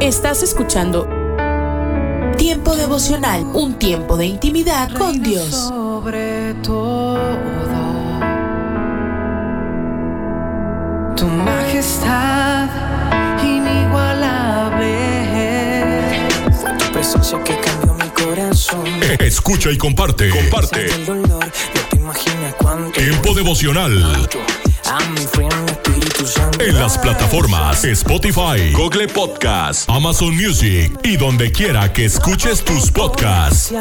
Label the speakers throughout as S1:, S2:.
S1: Estás escuchando Tiempo devocional, un tiempo de intimidad con Dios.
S2: Sobre todo, tu majestad inigualable.
S3: Fue tu presencia que cambió mi corazón.
S4: Escucha y comparte. Comparte.
S3: El dolor, no te imaginas cuánto.
S4: Tiempo devocional en las plataformas Spotify, Google Podcast, Amazon Music y donde quiera que escuches tus podcasts.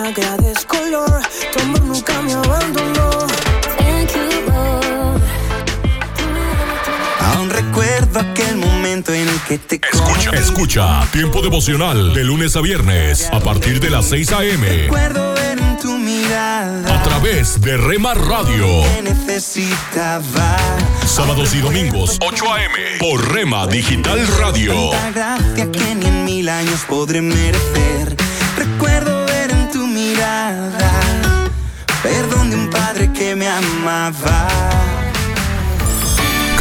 S5: Aún recuerdo aquel momento en el que te
S4: Escucha, escucha Tiempo devocional de lunes a viernes a partir de las 6 a.m.
S5: En tu mirada
S4: a través de Rema Radio.
S5: que necesitaba.
S4: Sábados y domingos 8 a.m. por Rema Digital Radio.
S5: Tanta gracia que ni en mil años podré merecer. Recuerdo ver en tu mirada perdón de un padre que me amaba.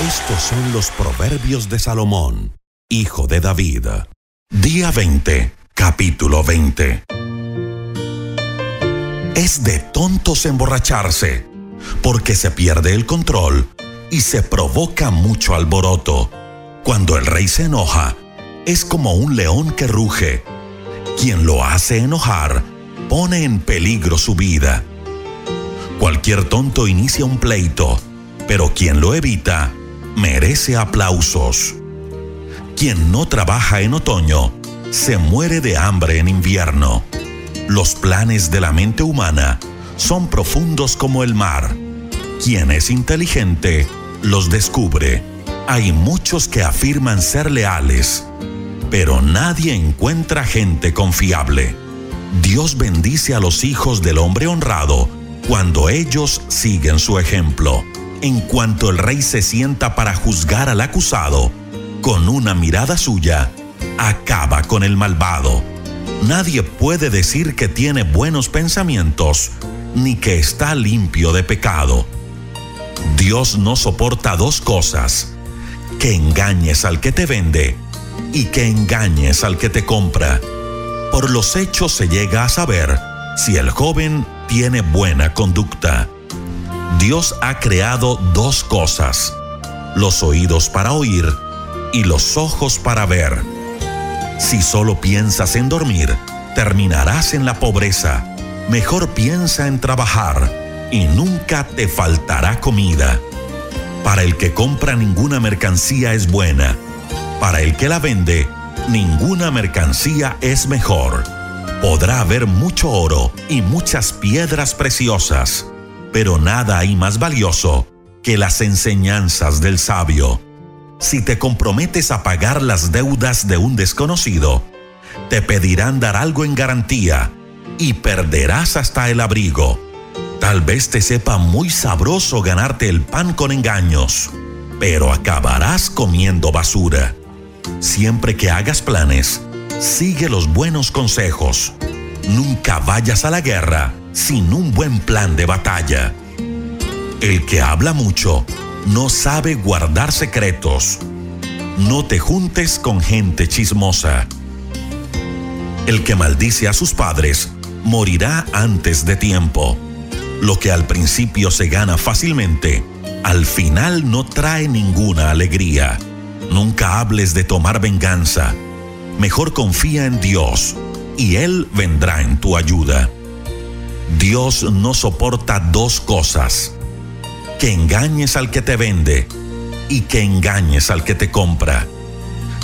S6: Estos son los proverbios de Salomón, hijo de David. Día 20, capítulo 20. Es de tontos emborracharse, porque se pierde el control y se provoca mucho alboroto. Cuando el rey se enoja, es como un león que ruge. Quien lo hace enojar pone en peligro su vida. Cualquier tonto inicia un pleito, pero quien lo evita merece aplausos. Quien no trabaja en otoño se muere de hambre en invierno. Los planes de la mente humana son profundos como el mar. Quien es inteligente los descubre. Hay muchos que afirman ser leales, pero nadie encuentra gente confiable. Dios bendice a los hijos del hombre honrado cuando ellos siguen su ejemplo. En cuanto el rey se sienta para juzgar al acusado, con una mirada suya, acaba con el malvado. Nadie puede decir que tiene buenos pensamientos, ni que está limpio de pecado. Dios no soporta dos cosas, que engañes al que te vende y que engañes al que te compra. Por los hechos se llega a saber si el joven tiene buena conducta. Dios ha creado dos cosas, los oídos para oír y los ojos para ver. Si solo piensas en dormir, terminarás en la pobreza. Mejor piensa en trabajar y nunca te faltará comida. Para el que compra ninguna mercancía es buena. Para el que la vende, ninguna mercancía es mejor. Podrá haber mucho oro y muchas piedras preciosas, pero nada hay más valioso que las enseñanzas del sabio. Si te comprometes a pagar las deudas de un desconocido, te pedirán dar algo en garantía y perderás hasta el abrigo. Tal vez te sepa muy sabroso ganarte el pan con engaños, pero acabarás comiendo basura. Siempre que hagas planes, sigue los buenos consejos. Nunca vayas a la guerra sin un buen plan de batalla. El que habla mucho no sabe guardar secretos. No te juntes con gente chismosa. El que maldice a sus padres morirá antes de tiempo. Lo que al principio se gana fácilmente, al final no trae ninguna alegría. Nunca hables de tomar venganza. Mejor confía en Dios y Él vendrá en tu ayuda. Dios no soporta dos cosas. Que engañes al que te vende y que engañes al que te compra.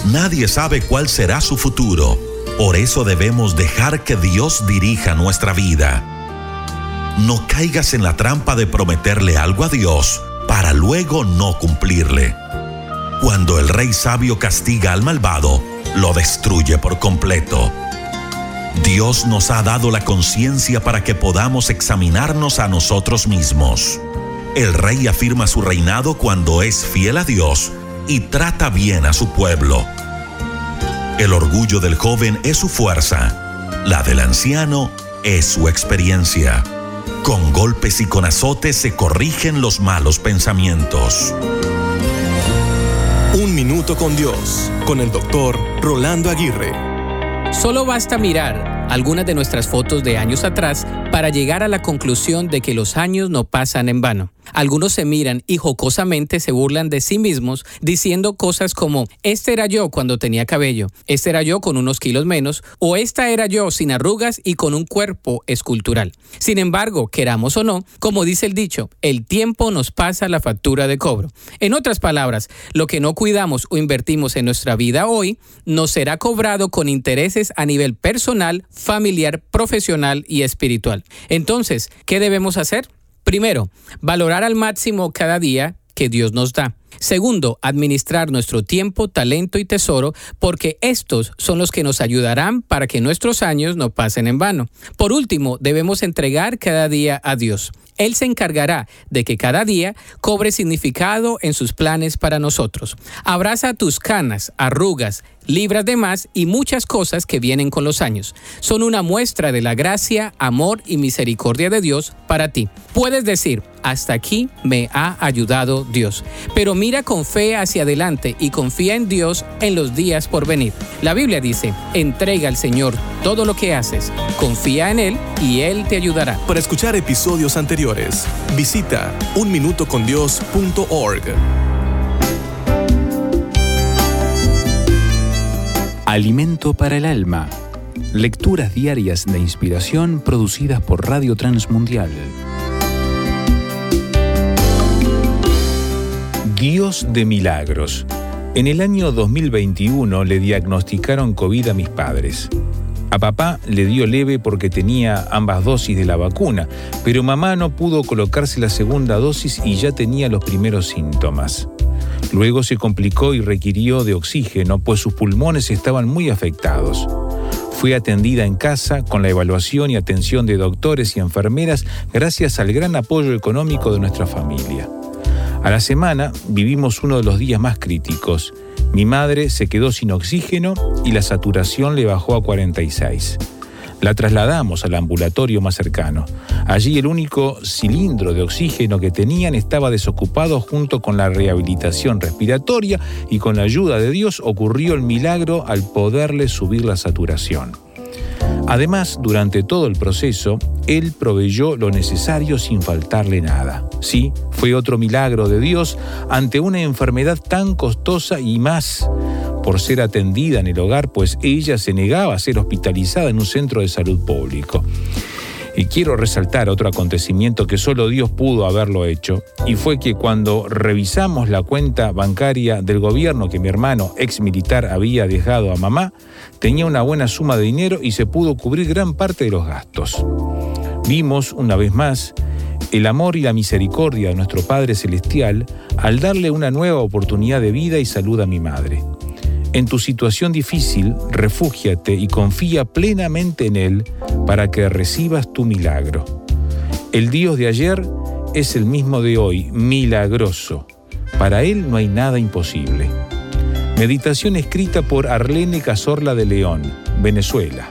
S6: Nadie sabe cuál será su futuro. Por eso debemos dejar que Dios dirija nuestra vida. No caigas en la trampa de prometerle algo a Dios para luego no cumplirle. Cuando el rey sabio castiga al malvado, lo destruye por completo. Dios nos ha dado la conciencia para que podamos examinarnos a nosotros mismos. El rey afirma su reinado cuando es fiel a Dios y trata bien a su pueblo. El orgullo del joven es su fuerza, la del anciano es su experiencia. Con golpes y con azotes se corrigen los malos pensamientos.
S7: Un minuto con Dios, con el doctor Rolando Aguirre.
S8: Solo basta mirar algunas de nuestras fotos de años atrás para llegar a la conclusión de que los años no pasan en vano. Algunos se miran y jocosamente se burlan de sí mismos diciendo cosas como, este era yo cuando tenía cabello, este era yo con unos kilos menos, o esta era yo sin arrugas y con un cuerpo escultural. Sin embargo, queramos o no, como dice el dicho, el tiempo nos pasa la factura de cobro. En otras palabras, lo que no cuidamos o invertimos en nuestra vida hoy, nos será cobrado con intereses a nivel personal, familiar, profesional y espiritual. Entonces, ¿qué debemos hacer? Primero, valorar al máximo cada día que Dios nos da. Segundo, administrar nuestro tiempo, talento y tesoro, porque estos son los que nos ayudarán para que nuestros años no pasen en vano. Por último, debemos entregar cada día a Dios. Él se encargará de que cada día cobre significado en sus planes para nosotros. Abraza tus canas, arrugas, libras de más y muchas cosas que vienen con los años. Son una muestra de la gracia, amor y misericordia de Dios para ti. Puedes decir, hasta aquí me ha ayudado Dios. Pero mira con fe hacia adelante y confía en Dios en los días por venir. La Biblia dice, entrega al Señor todo lo que haces, confía en Él y Él te ayudará.
S7: Para escuchar episodios anteriores, visita unminutocondios.org.
S9: Alimento para el alma. Lecturas diarias de inspiración producidas por Radio Transmundial. Dios de milagros. En el año 2021 le diagnosticaron COVID a mis padres. A papá le dio leve porque tenía ambas dosis de la vacuna, pero mamá no pudo colocarse la segunda dosis y ya tenía los primeros síntomas. Luego se complicó y requirió de oxígeno, pues sus pulmones estaban muy afectados. Fue atendida en casa con la evaluación y atención de doctores y enfermeras gracias al gran apoyo económico de nuestra familia. A la semana vivimos uno de los días más críticos. Mi madre se quedó sin oxígeno y la saturación le bajó a 46. La trasladamos al ambulatorio más cercano. Allí el único cilindro de oxígeno que tenían estaba desocupado junto con la rehabilitación respiratoria y con la ayuda de Dios ocurrió el milagro al poderle subir la saturación. Además, durante todo el proceso, Él proveyó lo necesario sin faltarle nada. Sí, fue otro milagro de Dios ante una enfermedad tan costosa y más por ser atendida en el hogar, pues ella se negaba a ser hospitalizada en un centro de salud público. Y quiero resaltar otro acontecimiento que solo Dios pudo haberlo hecho, y fue que cuando revisamos la cuenta bancaria del gobierno que mi hermano ex militar había dejado a mamá, tenía una buena suma de dinero y se pudo cubrir gran parte de los gastos. Vimos, una vez más, el amor y la misericordia de nuestro Padre Celestial al darle una nueva oportunidad de vida y salud a mi madre. En tu situación difícil, refúgiate y confía plenamente en Él para que recibas tu milagro. El Dios de ayer es el mismo de hoy, milagroso. Para Él no hay nada imposible. Meditación escrita por Arlene Cazorla de León, Venezuela.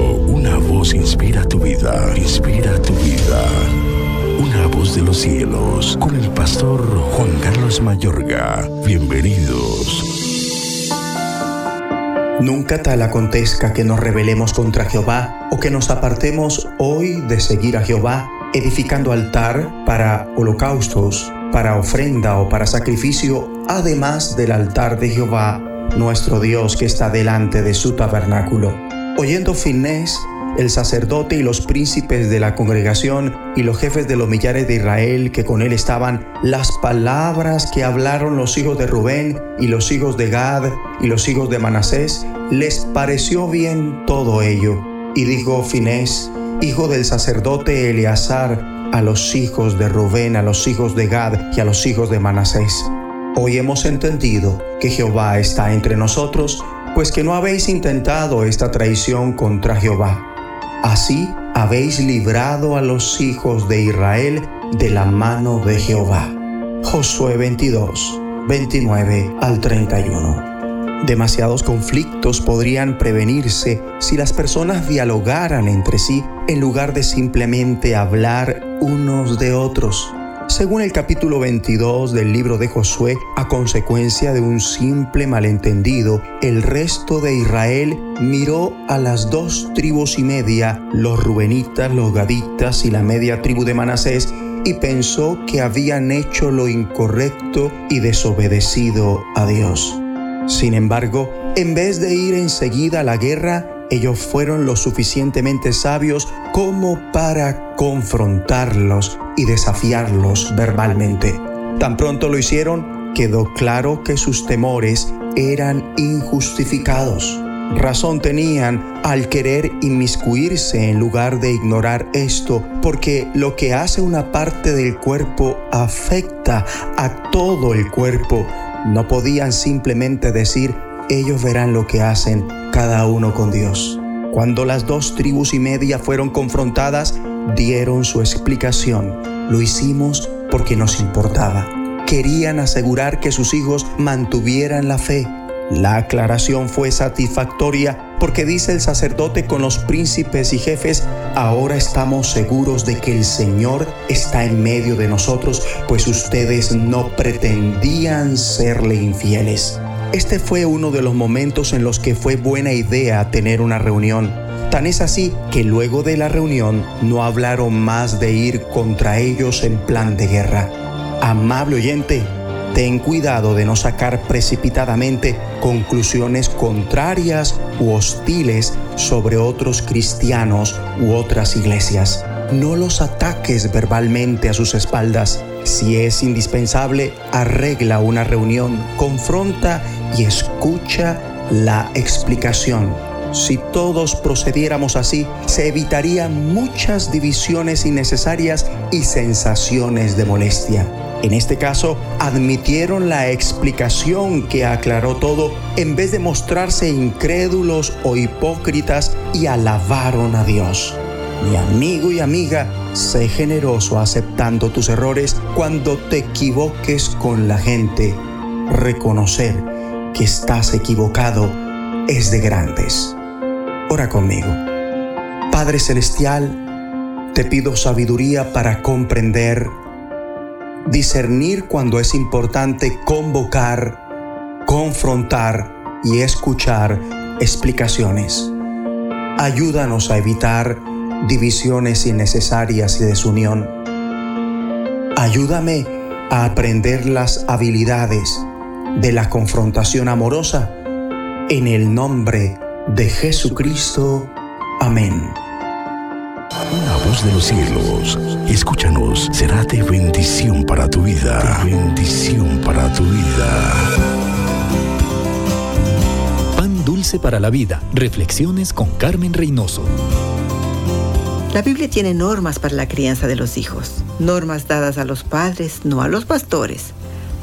S10: inspira tu vida, inspira tu vida. Una voz de los cielos, con el pastor Juan Carlos Mayorga. Bienvenidos.
S11: Nunca tal acontezca que nos rebelemos contra Jehová o que nos apartemos hoy de seguir a Jehová, edificando altar para holocaustos, para ofrenda o para sacrificio, además del altar de Jehová, nuestro Dios que está delante de su tabernáculo. Oyendo Finés, el sacerdote y los príncipes de la congregación y los jefes de los millares de Israel que con él estaban, las palabras que hablaron los hijos de Rubén y los hijos de Gad y los hijos de Manasés, les pareció bien todo ello. Y dijo Finés, hijo del sacerdote Eleazar, a los hijos de Rubén, a los hijos de Gad y a los hijos de Manasés. Hoy hemos entendido que Jehová está entre nosotros, pues que no habéis intentado esta traición contra Jehová. Así habéis librado a los hijos de Israel de la mano de Jehová. Josué 22, 29 al 31. Demasiados conflictos podrían prevenirse si las personas dialogaran entre sí en lugar de simplemente hablar unos de otros. Según el capítulo 22 del libro de Josué, a consecuencia de un simple malentendido, el resto de Israel miró a las dos tribus y media, los rubenitas, los gaditas y la media tribu de Manasés, y pensó que habían hecho lo incorrecto y desobedecido a Dios. Sin embargo, en vez de ir enseguida a la guerra, ellos fueron lo suficientemente sabios como para confrontarlos y desafiarlos verbalmente. Tan pronto lo hicieron, quedó claro que sus temores eran injustificados. Razón tenían al querer inmiscuirse en lugar de ignorar esto, porque lo que hace una parte del cuerpo afecta a todo el cuerpo. No podían simplemente decir, ellos verán lo que hacen cada uno con Dios. Cuando las dos tribus y media fueron confrontadas, dieron su explicación. Lo hicimos porque nos importaba. Querían asegurar que sus hijos mantuvieran la fe. La aclaración fue satisfactoria porque dice el sacerdote con los príncipes y jefes, ahora estamos seguros de que el Señor está en medio de nosotros, pues ustedes no pretendían serle infieles. Este fue uno de los momentos en los que fue buena idea tener una reunión. Tan es así que luego de la reunión no hablaron más de ir contra ellos en plan de guerra. Amable oyente, ten cuidado de no sacar precipitadamente conclusiones contrarias u hostiles sobre otros cristianos u otras iglesias. No los ataques verbalmente a sus espaldas. Si es indispensable, arregla una reunión, confronta y escucha la explicación. Si todos procediéramos así, se evitarían muchas divisiones innecesarias y sensaciones de molestia. En este caso, admitieron la explicación que aclaró todo en vez de mostrarse incrédulos o hipócritas y alabaron a Dios. Mi amigo y amiga, sé generoso aceptando tus errores cuando te equivoques con la gente. Reconocer que estás equivocado es de grandes. Ora conmigo. Padre Celestial, te pido sabiduría para comprender, discernir cuando es importante convocar, confrontar y escuchar explicaciones. Ayúdanos a evitar divisiones innecesarias y desunión. Ayúdame a aprender las habilidades de la confrontación amorosa. En el nombre de Jesucristo. Amén.
S10: Una voz de los cielos, escúchanos, será de bendición para tu vida. De bendición para tu vida.
S12: Pan dulce para la vida. Reflexiones con Carmen Reynoso. La Biblia tiene normas para la crianza de los hijos, normas dadas a los padres, no a los pastores,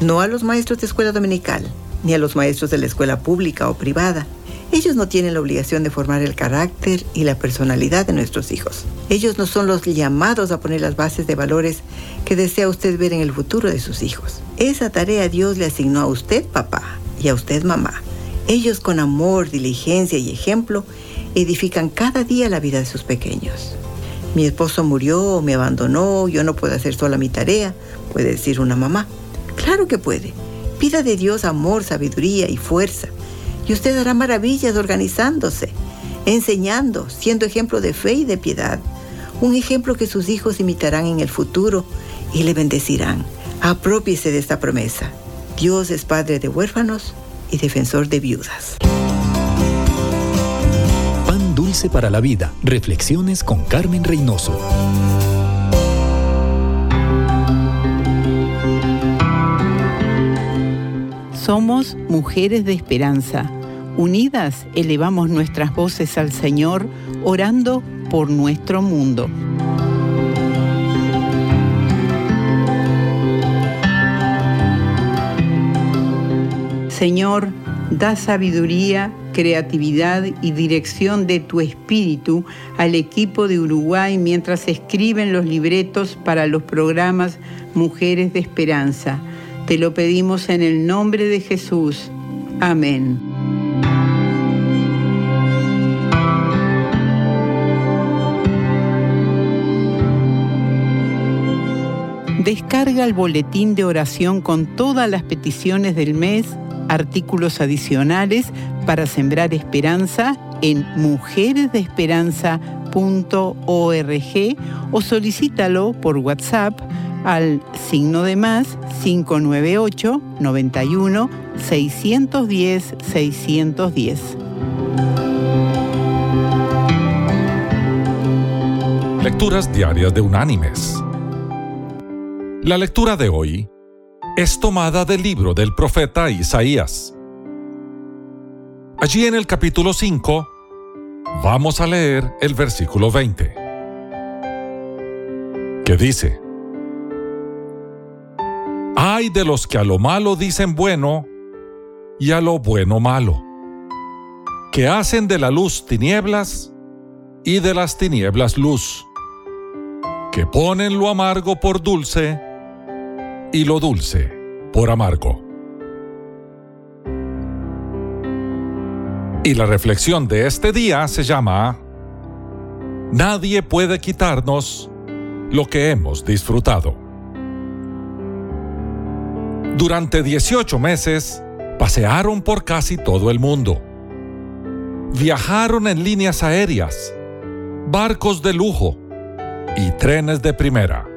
S12: no a los maestros de escuela dominical, ni a los maestros de la escuela pública o privada. Ellos no tienen la obligación de formar el carácter y la personalidad de nuestros hijos. Ellos no son los llamados a poner las bases de valores que desea usted ver en el futuro de sus hijos. Esa tarea Dios le asignó a usted, papá, y a usted, mamá. Ellos con amor, diligencia y ejemplo edifican cada día la vida de sus pequeños. Mi esposo murió, me abandonó, yo no puedo hacer sola mi tarea, puede decir una mamá. Claro que puede. Pida de Dios amor, sabiduría y fuerza. Y usted hará maravillas organizándose, enseñando, siendo ejemplo de fe y de piedad. Un ejemplo que sus hijos imitarán en el futuro y le bendecirán. Apropiese de esta promesa. Dios es Padre de huérfanos y defensor de viudas.
S13: Para la vida. Reflexiones con Carmen Reynoso.
S14: Somos mujeres de esperanza. Unidas elevamos nuestras voces al Señor, orando por nuestro mundo. Señor, da sabiduría, creatividad y dirección de tu espíritu al equipo de Uruguay mientras escriben los libretos para los programas Mujeres de Esperanza. Te lo pedimos en el nombre de Jesús. Amén. Descarga el boletín de oración con todas las peticiones del mes, artículos adicionales para sembrar esperanza en mujeresdeesperanza.org o solicítalo por WhatsApp al signo de más 598 91 610 610.
S15: Lecturas diarias de Unánimes. La lectura de hoy es tomada del libro del profeta Isaías. Allí en el capítulo 5 vamos a leer el versículo 20, que dice, Ay de los que a lo malo dicen bueno y a lo bueno malo, que hacen de la luz tinieblas y de las tinieblas luz, que ponen lo amargo por dulce y lo dulce por amargo. Y la reflexión de este día se llama Nadie puede quitarnos lo que hemos disfrutado. Durante 18 meses pasearon por casi todo el mundo. Viajaron en líneas aéreas, barcos de lujo y trenes de primera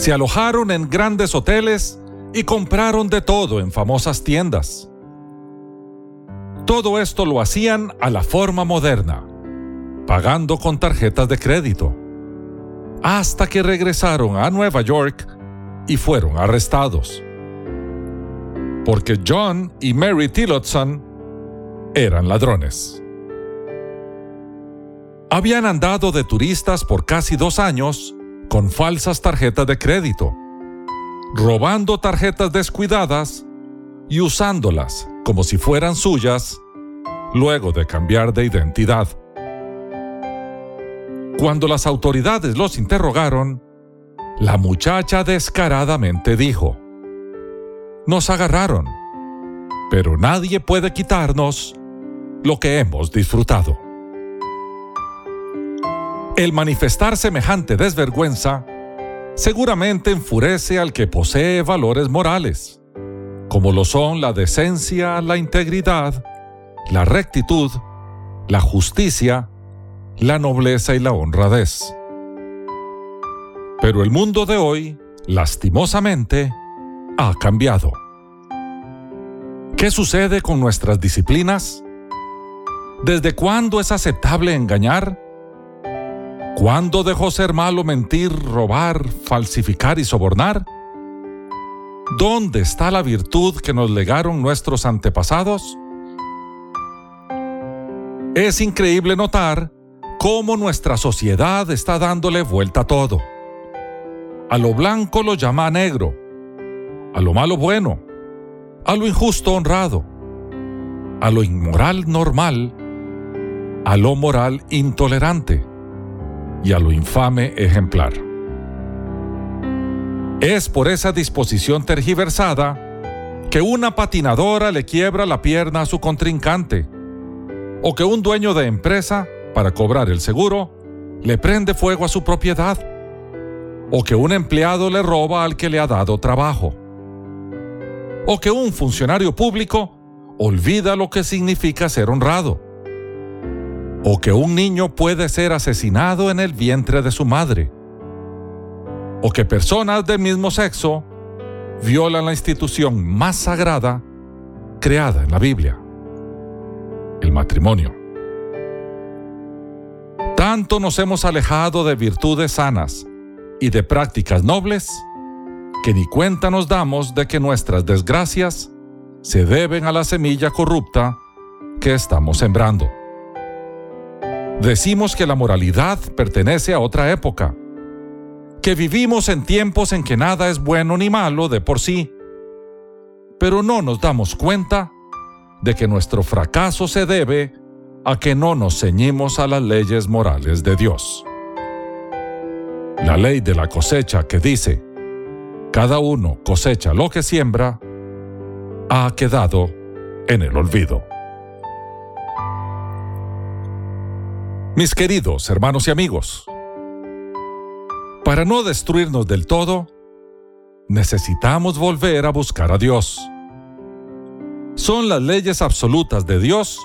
S15: se alojaron en grandes hoteles y compraron de todo en famosas tiendas. Todo esto lo hacían a la forma moderna, pagando con tarjetas de crédito, hasta que regresaron a Nueva York y fueron arrestados. Porque John y Mary Tillotson eran ladrones. Habían andado de turistas por casi dos años con falsas tarjetas de crédito, robando tarjetas descuidadas y usándolas como si fueran suyas luego de cambiar de identidad. Cuando las autoridades los interrogaron, la muchacha descaradamente dijo, Nos agarraron, pero nadie puede quitarnos lo que hemos disfrutado. El manifestar semejante desvergüenza seguramente enfurece al que posee valores morales, como lo son la decencia, la integridad, la rectitud, la justicia, la nobleza y la honradez. Pero el mundo de hoy, lastimosamente, ha cambiado. ¿Qué sucede con nuestras disciplinas? ¿Desde cuándo es aceptable engañar? ¿Cuándo dejó ser malo mentir, robar, falsificar y sobornar? ¿Dónde está la virtud que nos legaron nuestros antepasados? Es increíble notar cómo nuestra sociedad está dándole vuelta a todo. A lo blanco lo llama negro, a lo malo bueno, a lo injusto honrado, a lo inmoral normal, a lo moral intolerante y a lo infame ejemplar. Es por esa disposición tergiversada que una patinadora le quiebra la pierna a su contrincante, o que un dueño de empresa, para cobrar el seguro, le prende fuego a su propiedad, o que un empleado le roba al que le ha dado trabajo, o que un funcionario público olvida lo que significa ser honrado, o que un niño puede ser asesinado en el vientre de su madre, o que personas del mismo sexo violan la institución más sagrada creada en la Biblia, el matrimonio. Tanto nos hemos alejado de virtudes sanas y de prácticas nobles que ni cuenta nos damos de que nuestras desgracias se deben a la semilla corrupta que estamos sembrando. Decimos que la moralidad pertenece a otra época, que vivimos en tiempos en que nada es bueno ni malo de por sí, pero no nos damos cuenta de que nuestro fracaso se debe a que no nos ceñimos a las leyes morales de Dios. La ley de la cosecha que dice, cada uno cosecha lo que siembra, ha quedado en el olvido. Mis queridos hermanos y amigos, para no destruirnos del todo, necesitamos volver a buscar a Dios. Son las leyes absolutas de Dios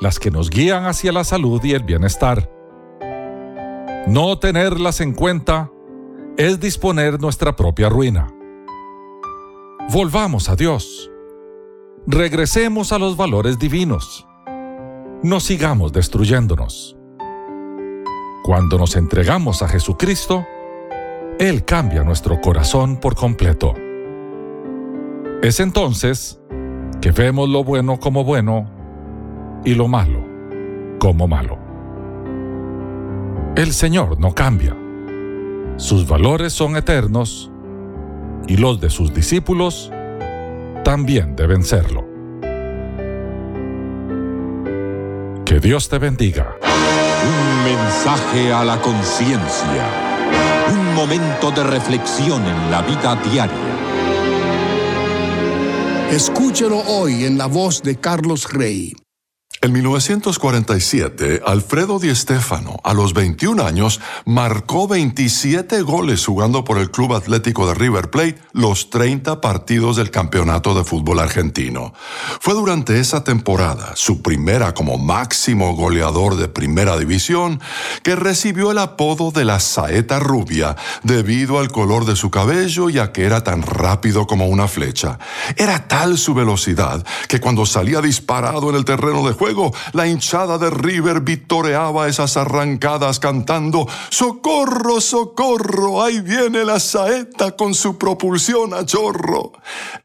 S15: las que nos guían hacia la salud y el bienestar. No tenerlas en cuenta es disponer nuestra propia ruina. Volvamos a Dios. Regresemos a los valores divinos. No sigamos destruyéndonos. Cuando nos entregamos a Jesucristo, él cambia nuestro corazón por completo. Es entonces que vemos lo bueno como bueno y lo malo como malo. El Señor no cambia. Sus valores son eternos y los de sus discípulos también deben serlo. Que Dios te bendiga.
S16: Un mensaje a la conciencia un momento de reflexión en la vida diaria.
S17: Escúchelo hoy en la voz de Carlos Rey.
S18: En 1947, Alfredo Di Stéfano, a los 21 años, marcó 27 goles jugando por el Club Atlético de River Plate los 30 partidos del Campeonato de Fútbol Argentino. Fue durante esa temporada, su primera como máximo goleador de Primera División, que recibió el apodo de la saeta rubia debido al color de su cabello y a que era tan rápido como una flecha. Era tal su velocidad que cuando salía disparado en el terreno de juego, la hinchada de River vitoreaba esas arrancadas cantando ¡Socorro, socorro! Ahí viene la saeta con su propulsión a chorro.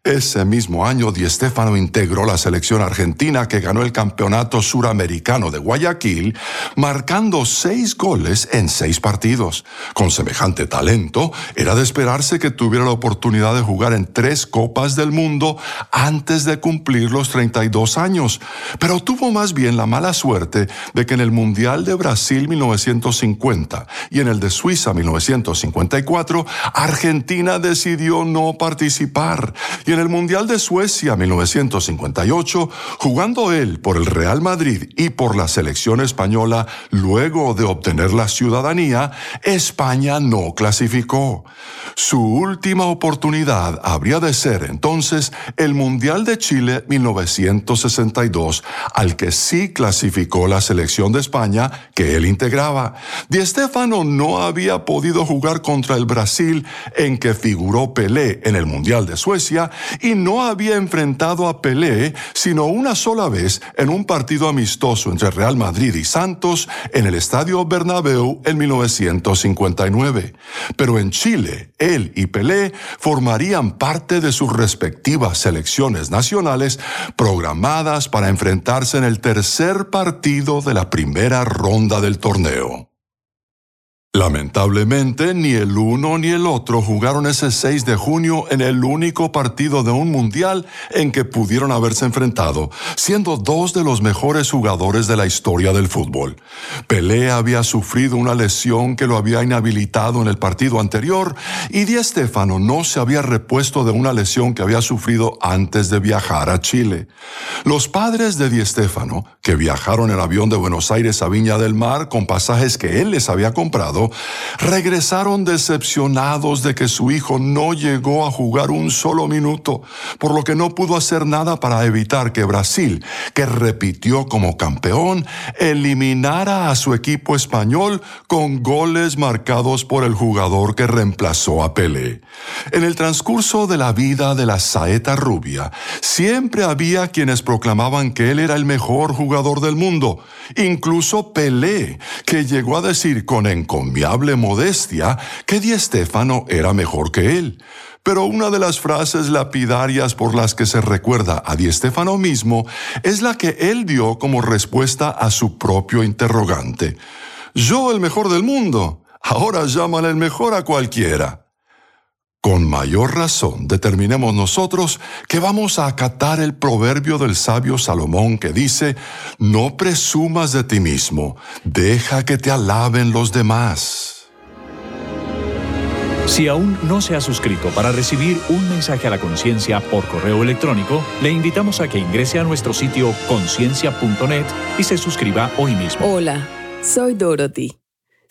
S18: Ese mismo año Di Stéfano integró la selección argentina que ganó el campeonato suramericano de Guayaquil, marcando seis goles en seis partidos. Con semejante talento, era de esperarse que tuviera la oportunidad de jugar en tres Copas del Mundo antes de cumplir los 32 años, pero tuvo más bien la mala suerte de que en el Mundial de Brasil 1950 y en el de Suiza 1954, Argentina decidió no participar. Y en el Mundial de Suecia 1958, jugando él por el Real Madrid y por la selección española, luego de obtener la ciudadanía, España no clasificó. Su última oportunidad habría de ser entonces el Mundial de Chile 1962, al que sí clasificó la selección de España que él integraba. Di Stéfano no había podido jugar contra el Brasil en que figuró Pelé en el Mundial de Suecia y no había enfrentado a Pelé sino una sola vez en un partido amistoso entre Real Madrid y Santos en el Estadio Bernabéu en 1959. Pero en Chile, él y Pelé formarían parte de sus respectivas selecciones nacionales programadas para enfrentarse en el el tercer partido de la primera ronda del torneo. Lamentablemente, ni el uno ni el otro jugaron ese 6 de junio en el único partido de un mundial en que pudieron haberse enfrentado, siendo dos de los mejores jugadores de la historia del fútbol. Pelé había sufrido una lesión que lo había inhabilitado en el partido anterior y Di Stéfano no se había repuesto de una lesión que había sufrido antes de viajar a Chile. Los padres de Di Stéfano, que viajaron en avión de Buenos Aires a Viña del Mar con pasajes que él les había comprado, regresaron decepcionados de que su hijo no llegó a jugar un solo minuto, por lo que no pudo hacer nada para evitar que Brasil, que repitió como campeón, eliminara a su equipo español con goles marcados por el jugador que reemplazó a Pelé. En el transcurso de la vida de la saeta rubia, siempre había quienes proclamaban que él era el mejor jugador del mundo, incluso Pelé, que llegó a decir con modestia que Di Stéfano era mejor que él. Pero una de las frases lapidarias por las que se recuerda a Di Stéfano mismo es la que él dio como respuesta a su propio interrogante. Yo el mejor del mundo. Ahora llámale el mejor a cualquiera. Con mayor razón determinemos nosotros que vamos a acatar el proverbio del sabio Salomón que dice, no presumas de ti mismo, deja que te alaben los demás.
S13: Si aún no se ha suscrito para recibir un mensaje a la conciencia por correo electrónico, le invitamos a que ingrese a nuestro sitio conciencia.net y se suscriba hoy mismo.
S19: Hola, soy Dorothy.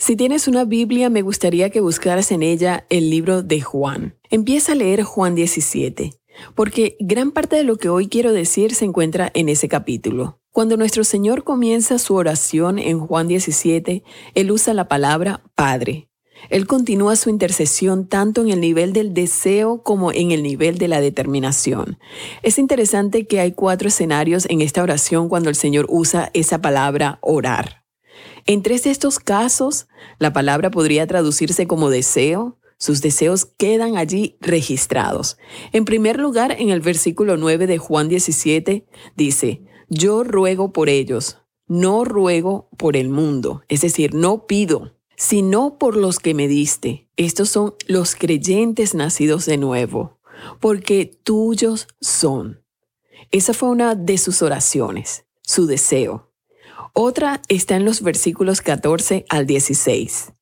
S19: Si tienes una Biblia, me gustaría que buscaras en ella el libro de Juan. Empieza a leer Juan 17, porque gran parte de lo que hoy quiero decir se encuentra en ese capítulo. Cuando nuestro Señor comienza su oración en Juan 17, Él usa la palabra Padre. Él continúa su intercesión tanto en el nivel del deseo como en el nivel de la determinación. Es interesante que hay cuatro escenarios en esta oración cuando el Señor usa esa palabra orar. En tres de estos casos, la palabra podría traducirse como deseo. Sus deseos quedan allí registrados. En primer lugar, en el versículo 9 de Juan 17, dice, yo ruego por ellos, no ruego por el mundo, es decir, no pido, sino por los que me diste. Estos son los creyentes nacidos de nuevo, porque tuyos son. Esa fue una de sus oraciones, su deseo. Otra está en los versículos 14 al 16.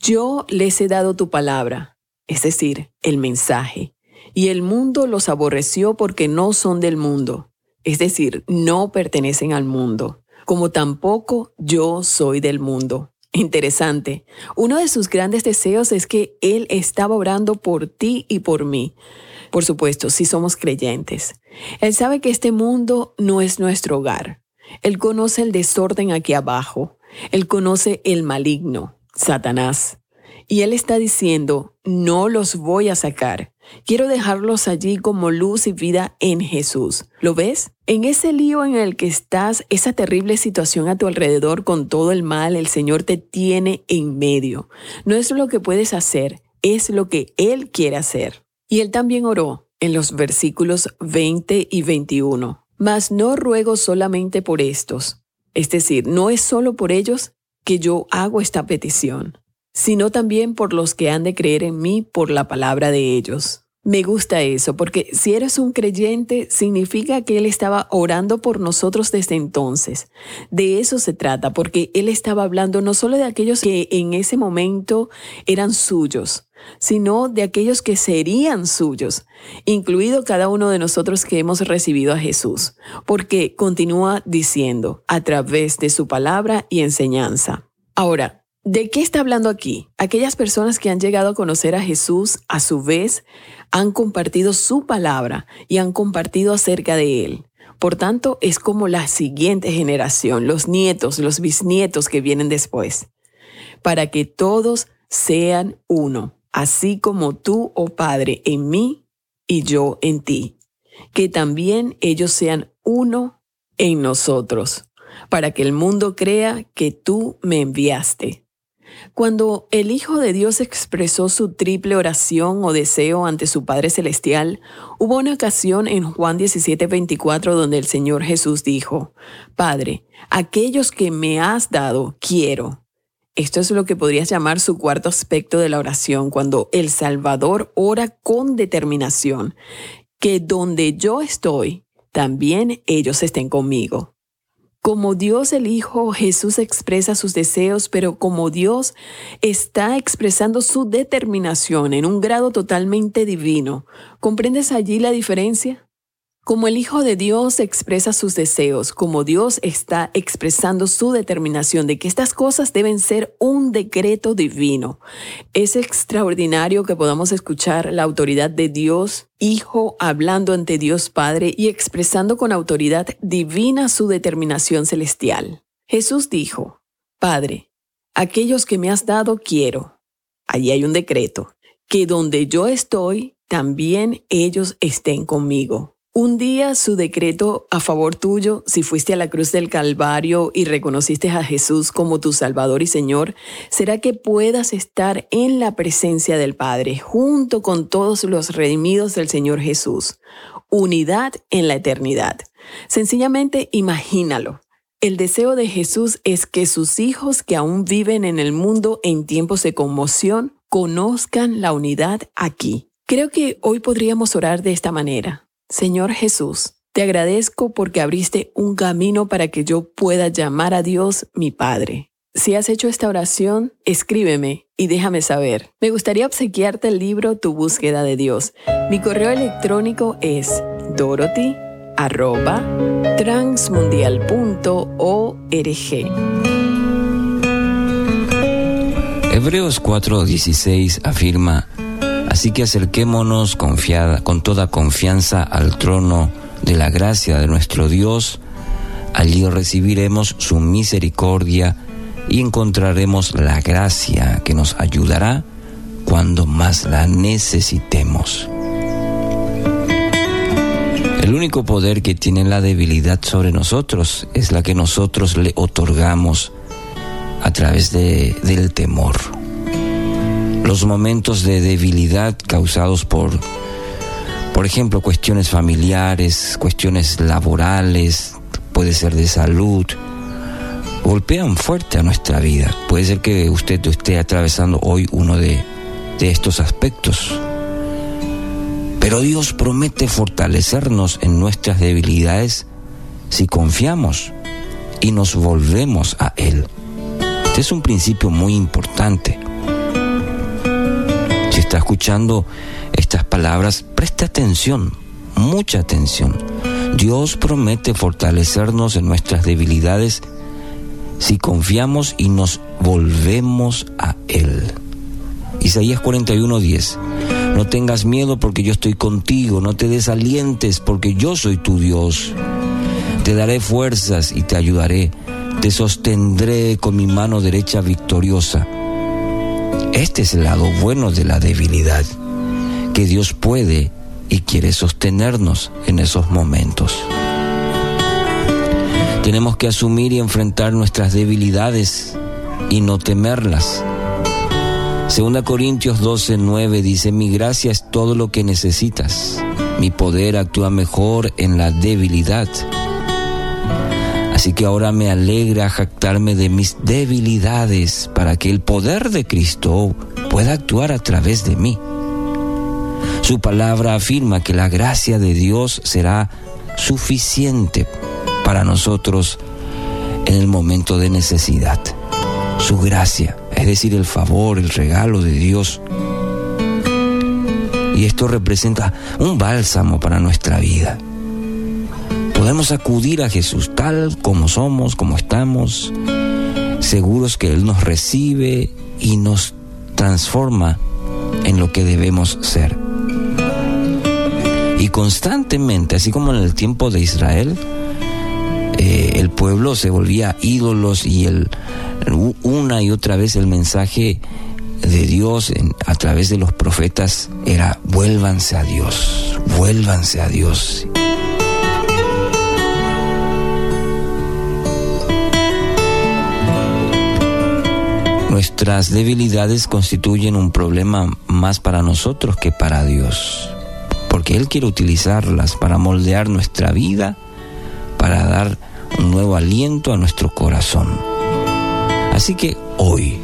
S19: Yo les he dado tu palabra, es decir, el mensaje, y el mundo los aborreció porque no son del mundo, es decir, no pertenecen al mundo, como tampoco yo soy del mundo. Interesante. Uno de sus grandes deseos es que Él estaba orando por ti y por mí. Por supuesto, si somos creyentes. Él sabe que este mundo no es nuestro hogar. Él conoce el desorden aquí abajo. Él conoce el maligno, Satanás. Y Él está diciendo, no los voy a sacar. Quiero dejarlos allí como luz y vida en Jesús. ¿Lo ves? En ese lío en el que estás, esa terrible situación a tu alrededor con todo el mal, el Señor te tiene en medio. No es lo que puedes hacer, es lo que Él quiere hacer. Y Él también oró en los versículos 20 y 21. Mas no ruego solamente por estos, es decir, no es solo por ellos que yo hago esta petición, sino también por los que han de creer en mí por la palabra de ellos. Me gusta eso, porque si eres un creyente, significa que Él estaba orando por nosotros desde entonces. De eso se trata, porque Él estaba hablando no solo de aquellos que en ese momento eran suyos, sino de aquellos que serían suyos, incluido cada uno de nosotros que hemos recibido a Jesús, porque continúa diciendo, a través de su palabra y enseñanza. Ahora, ¿De qué está hablando aquí? Aquellas personas que han llegado a conocer a Jesús, a su vez, han compartido su palabra y han compartido acerca de Él. Por tanto, es como la siguiente generación, los nietos, los bisnietos que vienen después, para que todos sean uno, así como tú, oh Padre, en mí y yo en ti, que también ellos sean uno en nosotros, para que el mundo crea que tú me enviaste. Cuando el Hijo de Dios expresó su triple oración o deseo ante su Padre Celestial, hubo una ocasión en Juan 17:24 donde el Señor Jesús dijo, Padre, aquellos que me has dado, quiero. Esto es lo que podrías llamar su cuarto aspecto de la oración, cuando el Salvador ora con determinación, que donde yo estoy, también ellos estén conmigo. Como Dios el Hijo, Jesús expresa sus deseos, pero como Dios está expresando su determinación en un grado totalmente divino. ¿Comprendes allí la diferencia? Como el Hijo de Dios expresa sus deseos, como Dios está expresando su determinación de que estas cosas deben ser un decreto divino. Es extraordinario que podamos escuchar la autoridad de Dios Hijo hablando ante Dios Padre y expresando con autoridad divina su determinación celestial. Jesús dijo, Padre, aquellos que me has dado quiero. Allí hay un decreto, que donde yo estoy, también ellos estén conmigo. Un día su decreto a favor tuyo, si fuiste a la cruz del Calvario y reconociste a Jesús como tu Salvador y Señor, será que puedas estar en la presencia del Padre junto con todos los redimidos del Señor Jesús. Unidad en la eternidad. Sencillamente imagínalo. El deseo de Jesús es que sus hijos que aún viven en el mundo en tiempos de conmoción conozcan la unidad aquí. Creo que hoy podríamos orar de esta manera. Señor Jesús, te agradezco porque abriste un camino para que yo pueda llamar a Dios mi Padre. Si has hecho esta oración, escríbeme y déjame saber. Me gustaría obsequiarte el libro Tu búsqueda de Dios. Mi correo electrónico es dorothy@transmundial.org.
S20: Hebreos 4:16 afirma Así que acerquémonos confiada, con toda confianza al trono de la gracia de nuestro Dios. Allí recibiremos su misericordia y encontraremos la gracia que nos ayudará cuando más la necesitemos. El único poder que tiene la debilidad sobre nosotros es la que nosotros le otorgamos a través de, del temor los momentos de debilidad causados por, por ejemplo, cuestiones familiares, cuestiones laborales, puede ser de salud, golpean fuerte a nuestra vida. Puede ser que usted esté atravesando hoy uno de, de estos aspectos. Pero Dios promete fortalecernos en nuestras debilidades si confiamos y nos volvemos a Él. Este es un principio muy importante escuchando estas palabras, preste atención, mucha atención. Dios promete fortalecernos en nuestras debilidades si confiamos y nos volvemos a Él. Isaías 41:10. No tengas miedo porque yo estoy contigo, no te desalientes porque yo soy tu Dios. Te daré fuerzas y te ayudaré, te sostendré con mi mano derecha victoriosa. Este es el lado bueno de la debilidad, que Dios puede y quiere sostenernos en esos momentos. Tenemos que asumir y enfrentar nuestras debilidades y no temerlas. Segunda Corintios 12, 9 dice, mi gracia es todo lo que necesitas. Mi poder actúa mejor en la debilidad. Así que ahora me alegra jactarme de mis debilidades para que el poder de Cristo pueda actuar a través de mí. Su palabra afirma que la gracia de Dios será suficiente para nosotros en el momento de necesidad. Su gracia, es decir, el favor, el regalo de Dios. Y esto representa un bálsamo para nuestra vida podemos acudir a Jesús tal como somos, como estamos, seguros que Él nos recibe y nos transforma en lo que debemos ser. Y constantemente, así como en el tiempo de Israel, eh, el pueblo se volvía ídolos y una y otra vez el mensaje de Dios a través de los profetas era vuélvanse a Dios, vuélvanse a Dios. Nuestras debilidades constituyen un problema más para nosotros que para Dios, porque Él quiere utilizarlas para moldear nuestra vida, para dar un nuevo aliento a nuestro corazón. Así que hoy,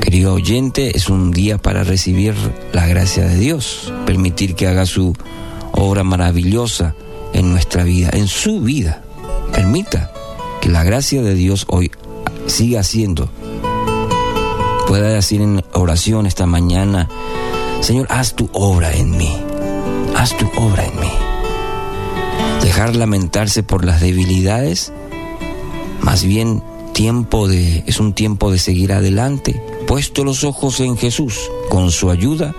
S20: querido oyente, es un día para recibir la gracia de Dios, permitir que haga su obra maravillosa en nuestra vida, en su vida. Permita que la gracia de Dios hoy siga haciendo. Pueda decir en oración esta mañana, Señor, haz tu obra en mí, haz tu obra en mí. Dejar lamentarse por las debilidades, más bien tiempo de, es un tiempo de seguir adelante, puesto los ojos en Jesús, con su ayuda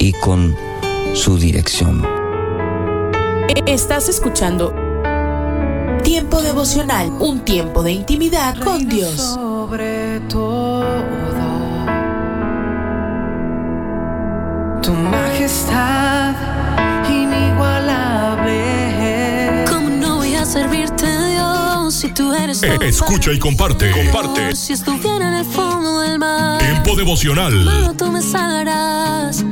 S20: y con su dirección.
S21: Estás escuchando Tiempo devocional, un tiempo de intimidad con Dios.
S3: Sobre todo, majestad inigualable.
S22: ¿Cómo no voy a servirte, Dios, si tú eres
S4: Eh, Escucha y comparte. Comparte.
S22: Si estuviera en el fondo del mar,
S4: Tiempo devocional.
S22: mano, tú me salvarás.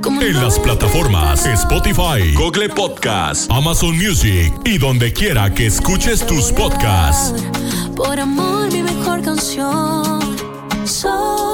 S22: ¿Cómo
S4: En las plataformas Spotify, Google Podcast, Amazon Music y donde quiera que escuches tus podcasts.
S22: Por amor, mi mejor canción. Solo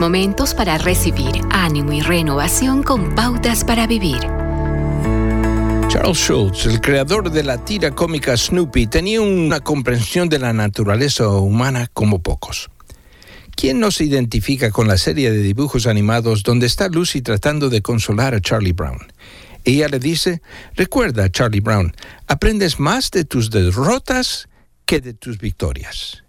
S23: Momentos para recibir ánimo y renovación con pautas para vivir.
S24: Charles Schultz, el creador de la tira cómica Snoopy, tenía una comprensión de la naturaleza humana como pocos. ¿Quién no se identifica con la serie de dibujos animados donde está Lucy tratando de consolar a Charlie Brown? Ella le dice, recuerda, Charlie Brown, aprendes más de tus derrotas que de tus victorias.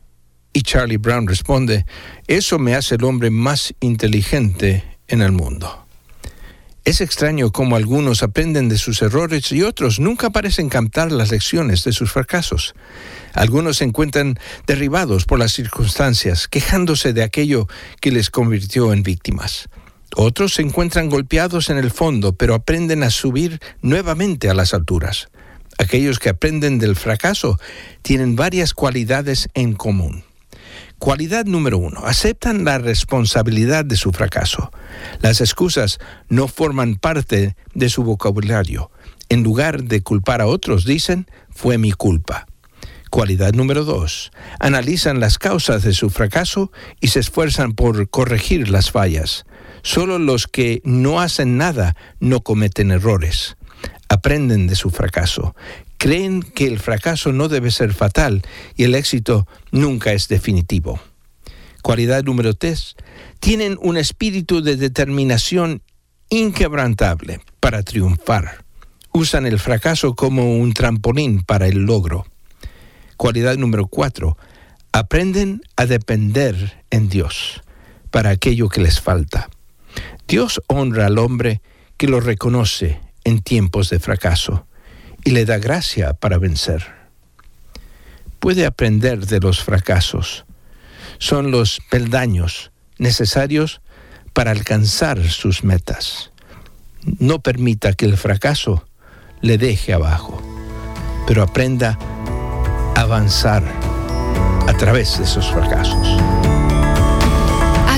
S24: Y Charlie Brown responde, eso me hace el hombre más inteligente en el mundo. Es extraño cómo algunos aprenden de sus errores y otros nunca parecen captar las lecciones de sus fracasos. Algunos se encuentran derribados por las circunstancias, quejándose de aquello que les convirtió en víctimas. Otros se encuentran golpeados en el fondo, pero aprenden a subir nuevamente a las alturas. Aquellos que aprenden del fracaso tienen varias cualidades en común. Cualidad número uno, aceptan la responsabilidad de su fracaso. Las excusas no forman parte de su vocabulario. En lugar de culpar a otros, dicen, fue mi culpa. Cualidad número dos, analizan las causas de su fracaso y se esfuerzan por corregir las fallas. Solo los que no hacen nada no cometen errores. Aprenden de su fracaso. Creen que el fracaso no debe ser fatal y el éxito nunca es definitivo. Cualidad número tres, tienen un espíritu de determinación inquebrantable para triunfar. Usan el fracaso como un trampolín para el logro. Cualidad número cuatro, aprenden a depender en Dios para aquello que les falta. Dios honra al hombre que lo reconoce en tiempos de fracaso y le da gracia para vencer. Puede aprender de los fracasos. Son los peldaños necesarios para alcanzar sus metas. No permita que el fracaso le deje abajo, pero aprenda a avanzar a través de esos fracasos.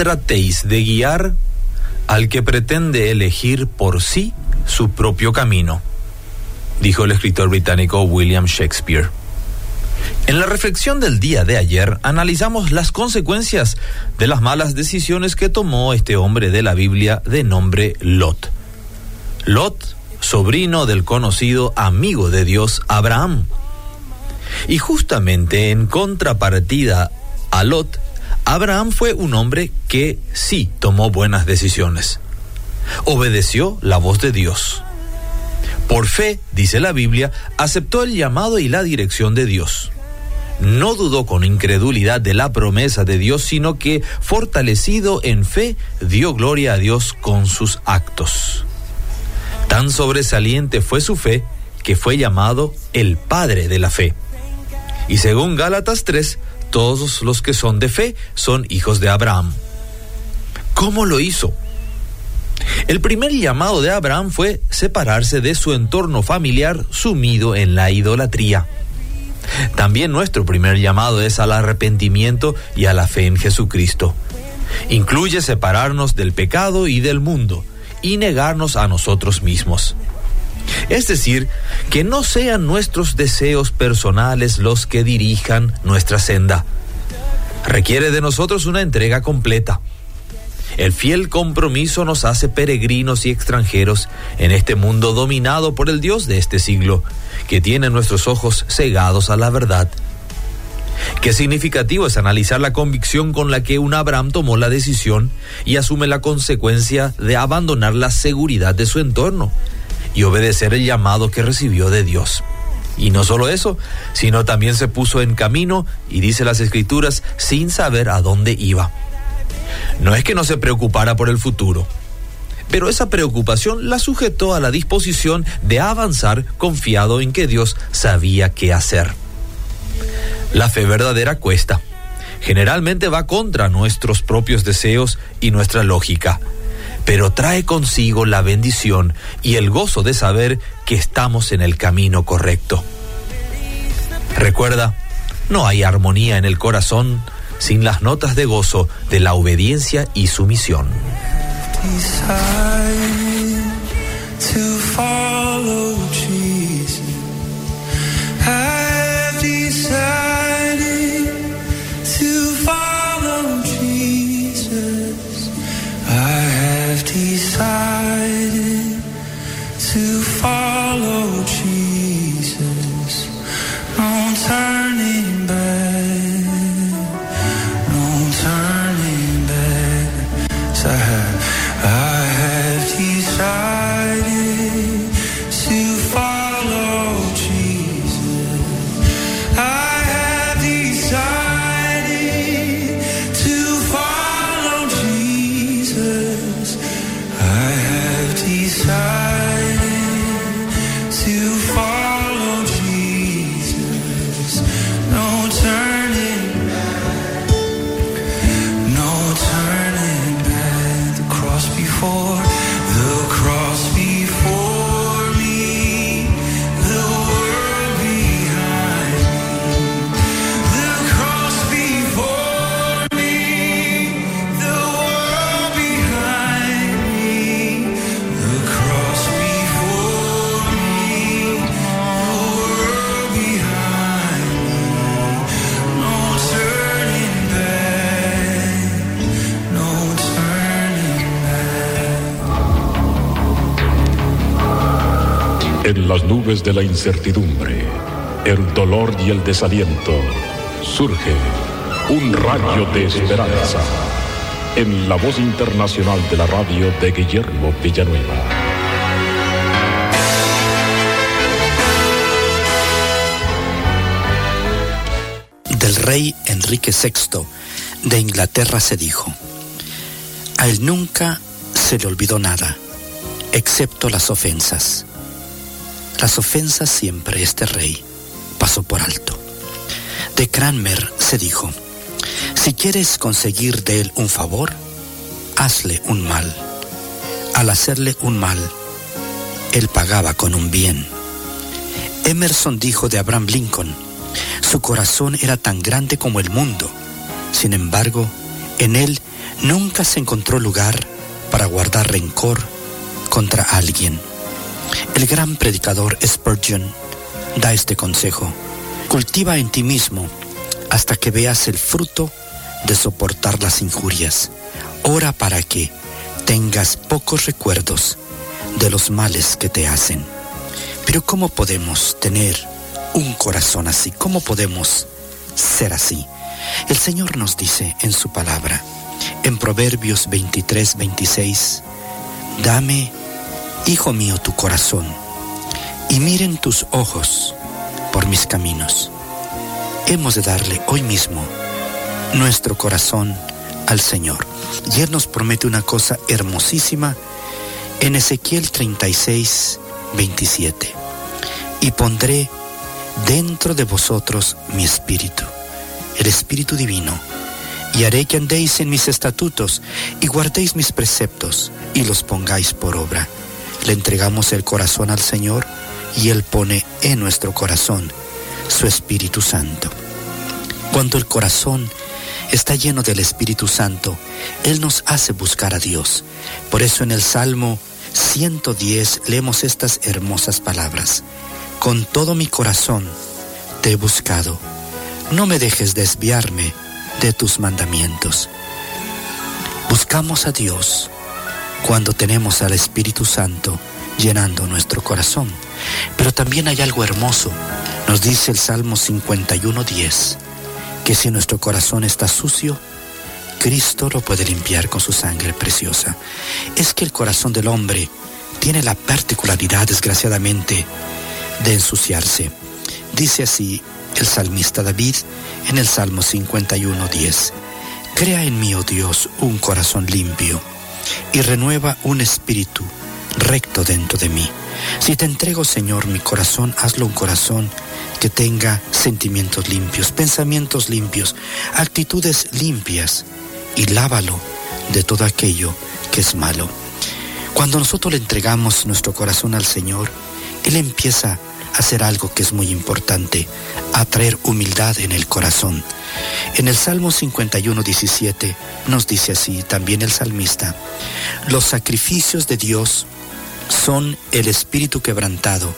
S25: Tratéis de guiar al que pretende elegir por sí su propio camino, dijo el escritor británico William Shakespeare. En la reflexión del día de ayer analizamos las consecuencias de las malas decisiones que tomó este hombre de la Biblia de nombre Lot. Lot, sobrino del conocido amigo de Dios Abraham. Y justamente en contrapartida a Lot, Abraham fue un hombre que sí tomó buenas decisiones. Obedeció la voz de Dios. Por fe, dice la Biblia, aceptó el llamado y la dirección de Dios. No dudó con incredulidad de la promesa de Dios, sino que, fortalecido en fe, dio gloria a Dios con sus actos. Tan sobresaliente fue su fe que fue llamado el Padre de la Fe. Y según Gálatas 3, todos los que son de fe son hijos de Abraham. ¿Cómo lo hizo? El primer llamado de Abraham fue separarse de su entorno familiar sumido en la idolatría. También nuestro primer llamado es al arrepentimiento y a la fe en Jesucristo. Incluye separarnos del pecado y del mundo y negarnos a nosotros mismos. Es decir, que no sean nuestros deseos personales los que dirijan nuestra senda. Requiere de nosotros una entrega completa. El fiel compromiso nos hace peregrinos y extranjeros en este mundo dominado por el Dios de este siglo, que tiene nuestros ojos cegados a la verdad. Qué significativo es analizar la convicción con la que un Abraham tomó la decisión y asume la consecuencia de abandonar la seguridad de su entorno y obedecer el llamado que recibió de Dios. Y no solo eso, sino también se puso en camino y dice las escrituras sin saber a dónde iba. No es que no se preocupara por el futuro, pero esa preocupación la sujetó a la disposición de avanzar confiado en que Dios sabía qué hacer. La fe verdadera cuesta. Generalmente va contra nuestros propios deseos y nuestra lógica, pero trae consigo la bendición y el gozo de saber que estamos en el camino correcto. Recuerda, no hay armonía en el corazón sin las notas de gozo de la obediencia y sumisión.
S3: Decided to follow
S26: las nubes de la incertidumbre, el dolor y el desaliento, surge un rayo de esperanza en la voz internacional de la radio de Guillermo Villanueva.
S27: Del rey Enrique VI de Inglaterra se dijo, a él nunca se le olvidó nada, excepto las ofensas. Las ofensas siempre este rey pasó por alto. De Cranmer se dijo, si quieres conseguir de él un favor, hazle un mal. Al hacerle un mal, él pagaba con un bien. Emerson dijo de Abraham Lincoln, su corazón era tan grande como el mundo. Sin embargo, en él nunca se encontró lugar para guardar rencor contra alguien. El gran predicador Spurgeon da este consejo. Cultiva en ti mismo hasta que veas el fruto de soportar las injurias. Ora para que tengas pocos recuerdos de los males que te hacen. Pero ¿cómo podemos tener un corazón así? ¿Cómo podemos ser así? El Señor nos dice en su palabra, en Proverbios 23, 26, dame, hijo mío, tu corazón, y miren tus ojos por mis caminos. Hemos de darle hoy mismo nuestro corazón al Señor. Y Él nos promete una cosa hermosísima en Ezequiel 36, 27. Y pondré dentro de vosotros mi espíritu, el espíritu divino, y haré que andéis en mis estatutos y guardéis mis preceptos y los pongáis por obra. Le entregamos el corazón al Señor y Él pone en nuestro corazón su Espíritu Santo. Cuando el corazón está lleno del Espíritu Santo, Él nos hace buscar a Dios. Por eso en el Salmo 110 leemos estas hermosas palabras. Con todo mi corazón te he buscado. No me dejes desviarme de tus mandamientos. Buscamos a Dios cuando tenemos al Espíritu Santo llenando nuestro corazón. Pero también hay algo hermoso. Nos dice el Salmo 51.10 que si nuestro corazón está sucio, Cristo lo puede limpiar con su sangre preciosa. Es que el corazón del hombre tiene la particularidad, desgraciadamente, de ensuciarse. Dice así el salmista David en el Salmo 51.10. Crea en mí, oh Dios, un corazón limpio y renueva un espíritu recto dentro de mí. Si te entrego, Señor, mi corazón, hazlo un corazón que tenga sentimientos limpios, pensamientos limpios, actitudes limpias y lávalo de todo aquello que es malo. Cuando nosotros le entregamos nuestro corazón al Señor, Él empieza a hacer algo que es muy importante, a traer humildad en el corazón. En el Salmo 51, 17 nos dice así también el salmista, los sacrificios de Dios son el espíritu quebrantado,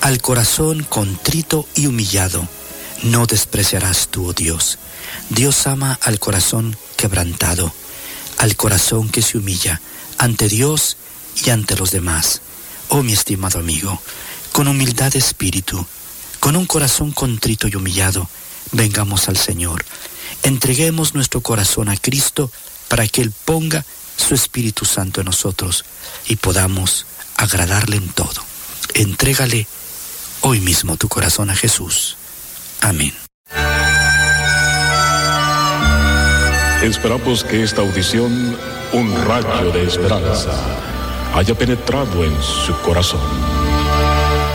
S27: al corazón contrito y humillado, no despreciarás tú, oh Dios. Dios ama al corazón quebrantado, al corazón que se humilla ante Dios y ante los demás. Oh mi estimado amigo, con humildad de espíritu, con un corazón contrito y humillado, vengamos al Señor. Entreguemos nuestro corazón a Cristo para que Él ponga su Espíritu Santo en nosotros y podamos agradarle en todo. Entrégale hoy mismo tu corazón a Jesús. Amén.
S26: Esperamos que esta audición, un rayo de esperanza, haya penetrado en su corazón.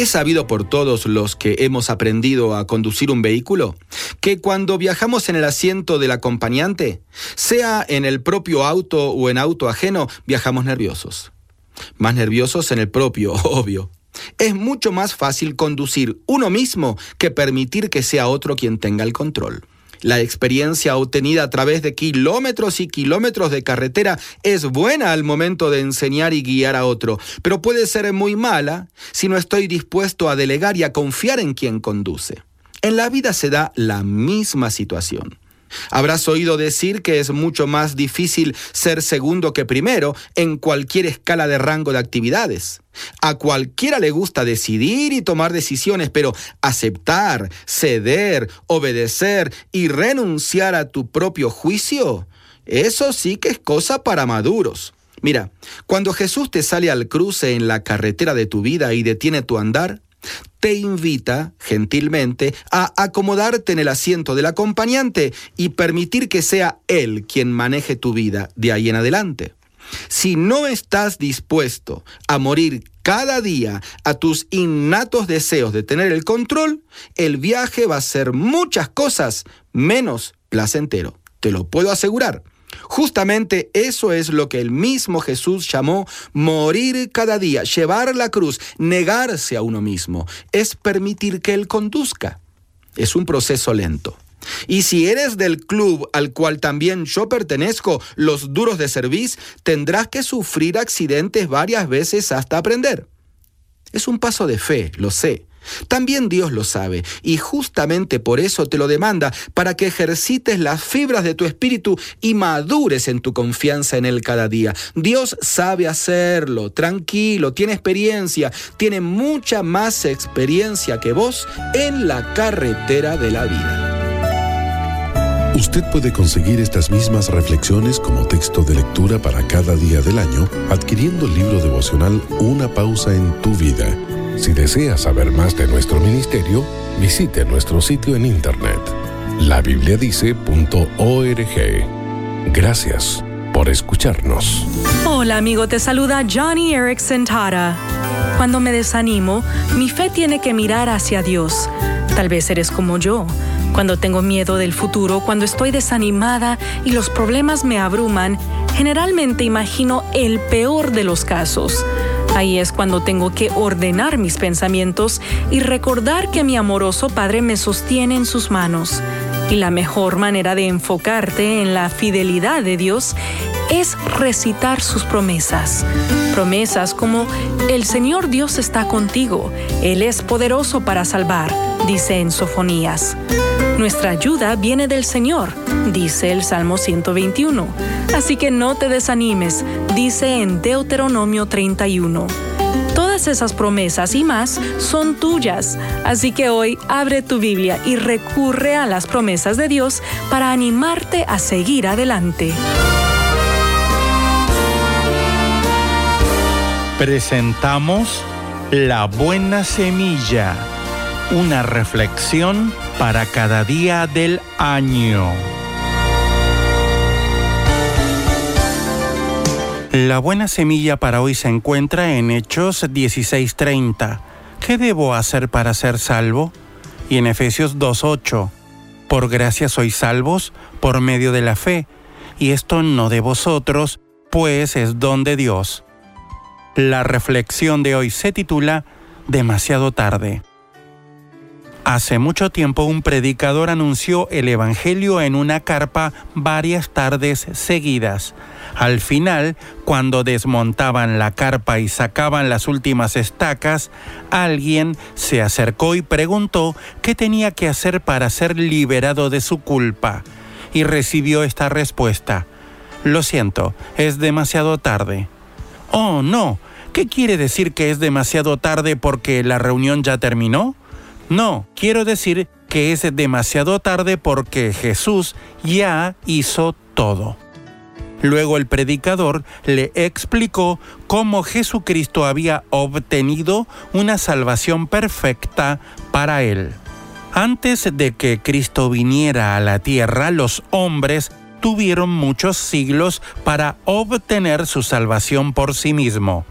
S28: ¿Es sabido por todos los que hemos aprendido a conducir un vehículo que cuando viajamos en el asiento del acompañante, sea en el propio auto o en auto ajeno, viajamos nerviosos? Más nerviosos en el propio, obvio. Es mucho más fácil conducir uno mismo que permitir que sea otro quien tenga el control. La experiencia obtenida a través de kilómetros y kilómetros de carretera es buena al momento de enseñar y guiar a otro, pero puede ser muy mala si no estoy dispuesto a delegar y a confiar en quien conduce. En la vida se da la misma situación. Habrás oído decir que es mucho más difícil ser segundo que primero en cualquier escala de rango de actividades. A cualquiera le gusta decidir y tomar decisiones, pero aceptar, ceder, obedecer y renunciar a tu propio juicio, eso sí que es cosa para maduros. Mira, cuando Jesús te sale al cruce en la carretera de tu vida y detiene tu andar, te invita, gentilmente, a acomodarte en el asiento del acompañante y permitir que sea él quien maneje tu vida de ahí en adelante. Si no estás dispuesto a morir cada día a tus innatos deseos de tener el control, el viaje va a ser muchas cosas menos placentero. Te lo puedo asegurar. Justamente eso es lo que el mismo Jesús llamó morir cada día, llevar la cruz, negarse a uno mismo, es permitir que Él conduzca. Es un proceso lento. Y si eres del club al cual también yo pertenezco, los duros de servicio, tendrás que sufrir accidentes varias veces hasta aprender. Es un paso de fe, lo sé, también Dios lo sabe y justamente por eso te lo demanda, para que ejercites las fibras de tu espíritu y madures en tu confianza en Él cada día. Dios sabe hacerlo, tranquilo, tiene experiencia, tiene mucha más experiencia que vos en la carretera de la vida.
S10: Usted puede conseguir estas mismas reflexiones como texto de lectura para cada día del año adquiriendo el libro devocional Una pausa en tu vida si desea saber más de nuestro ministerio, visite nuestro sitio en internet labibliadice.org. Gracias por escucharnos.
S29: Hola amigo, te saluda Johnny Erickson Tara. Cuando me desanimo, mi fe tiene que mirar hacia Dios. Tal vez eres como yo. Cuando tengo miedo del futuro, cuando estoy desanimada y los problemas me abruman, generalmente imagino el peor de los casos. Ahí es cuando tengo que ordenar mis pensamientos y recordar que mi amoroso Padre me sostiene en sus manos. Y la mejor manera de enfocarte en la fidelidad de Dios es recitar sus promesas. Promesas como el Señor Dios está contigo, Él es poderoso para salvar, dice en Sofonías. Nuestra ayuda viene del Señor, dice el Salmo 121. Así que no te desanimes, dice en Deuteronomio 31. Todas esas promesas y más son tuyas, así que hoy abre tu Biblia y recurre a las promesas de Dios para animarte a seguir adelante.
S30: Presentamos La Buena Semilla, una reflexión para cada día del año. La buena semilla para hoy se encuentra en Hechos 16:30. ¿Qué debo hacer para ser salvo? Y en Efesios 2:8. Por gracia sois salvos por medio de la fe, y esto no de vosotros, pues es don de Dios. La reflexión de hoy se titula Demasiado tarde. Hace mucho tiempo un predicador anunció el Evangelio en una carpa varias tardes seguidas. Al final, cuando desmontaban la carpa y sacaban las últimas estacas, alguien se acercó y preguntó qué tenía que hacer para ser liberado de su culpa. Y recibió esta respuesta. Lo siento, es demasiado tarde. Oh, no. ¿Qué quiere decir que es demasiado tarde porque la reunión ya terminó? No, quiero decir que es demasiado tarde porque Jesús ya hizo todo. Luego el predicador le explicó cómo Jesucristo había obtenido una salvación perfecta para él. Antes de que Cristo viniera a la tierra, los hombres tuvieron muchos siglos para obtener su salvación por sí mismo.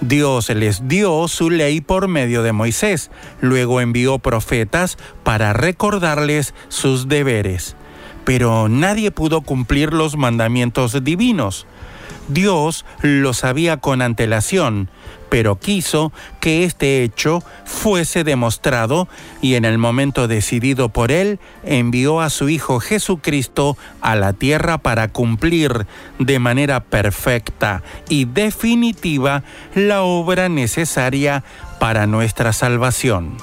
S30: Dios les dio su ley por medio de Moisés, luego envió profetas para recordarles sus deberes. Pero nadie pudo cumplir los mandamientos divinos. Dios lo sabía con antelación, pero quiso que este hecho fuese demostrado y en el momento decidido por él envió a su Hijo Jesucristo a la tierra para cumplir de manera perfecta y definitiva la obra necesaria para nuestra salvación.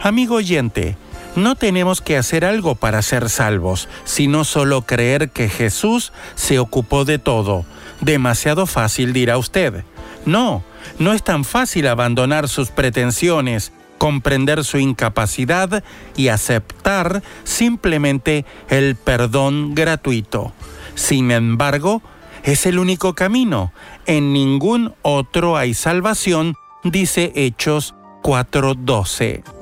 S30: Amigo oyente, no tenemos que hacer algo para ser salvos, sino solo creer que Jesús se ocupó de todo. Demasiado fácil dirá usted. No, no es tan fácil abandonar sus pretensiones, comprender su incapacidad y aceptar simplemente el perdón gratuito. Sin embargo, es el único camino. En ningún otro hay salvación, dice Hechos 4:12.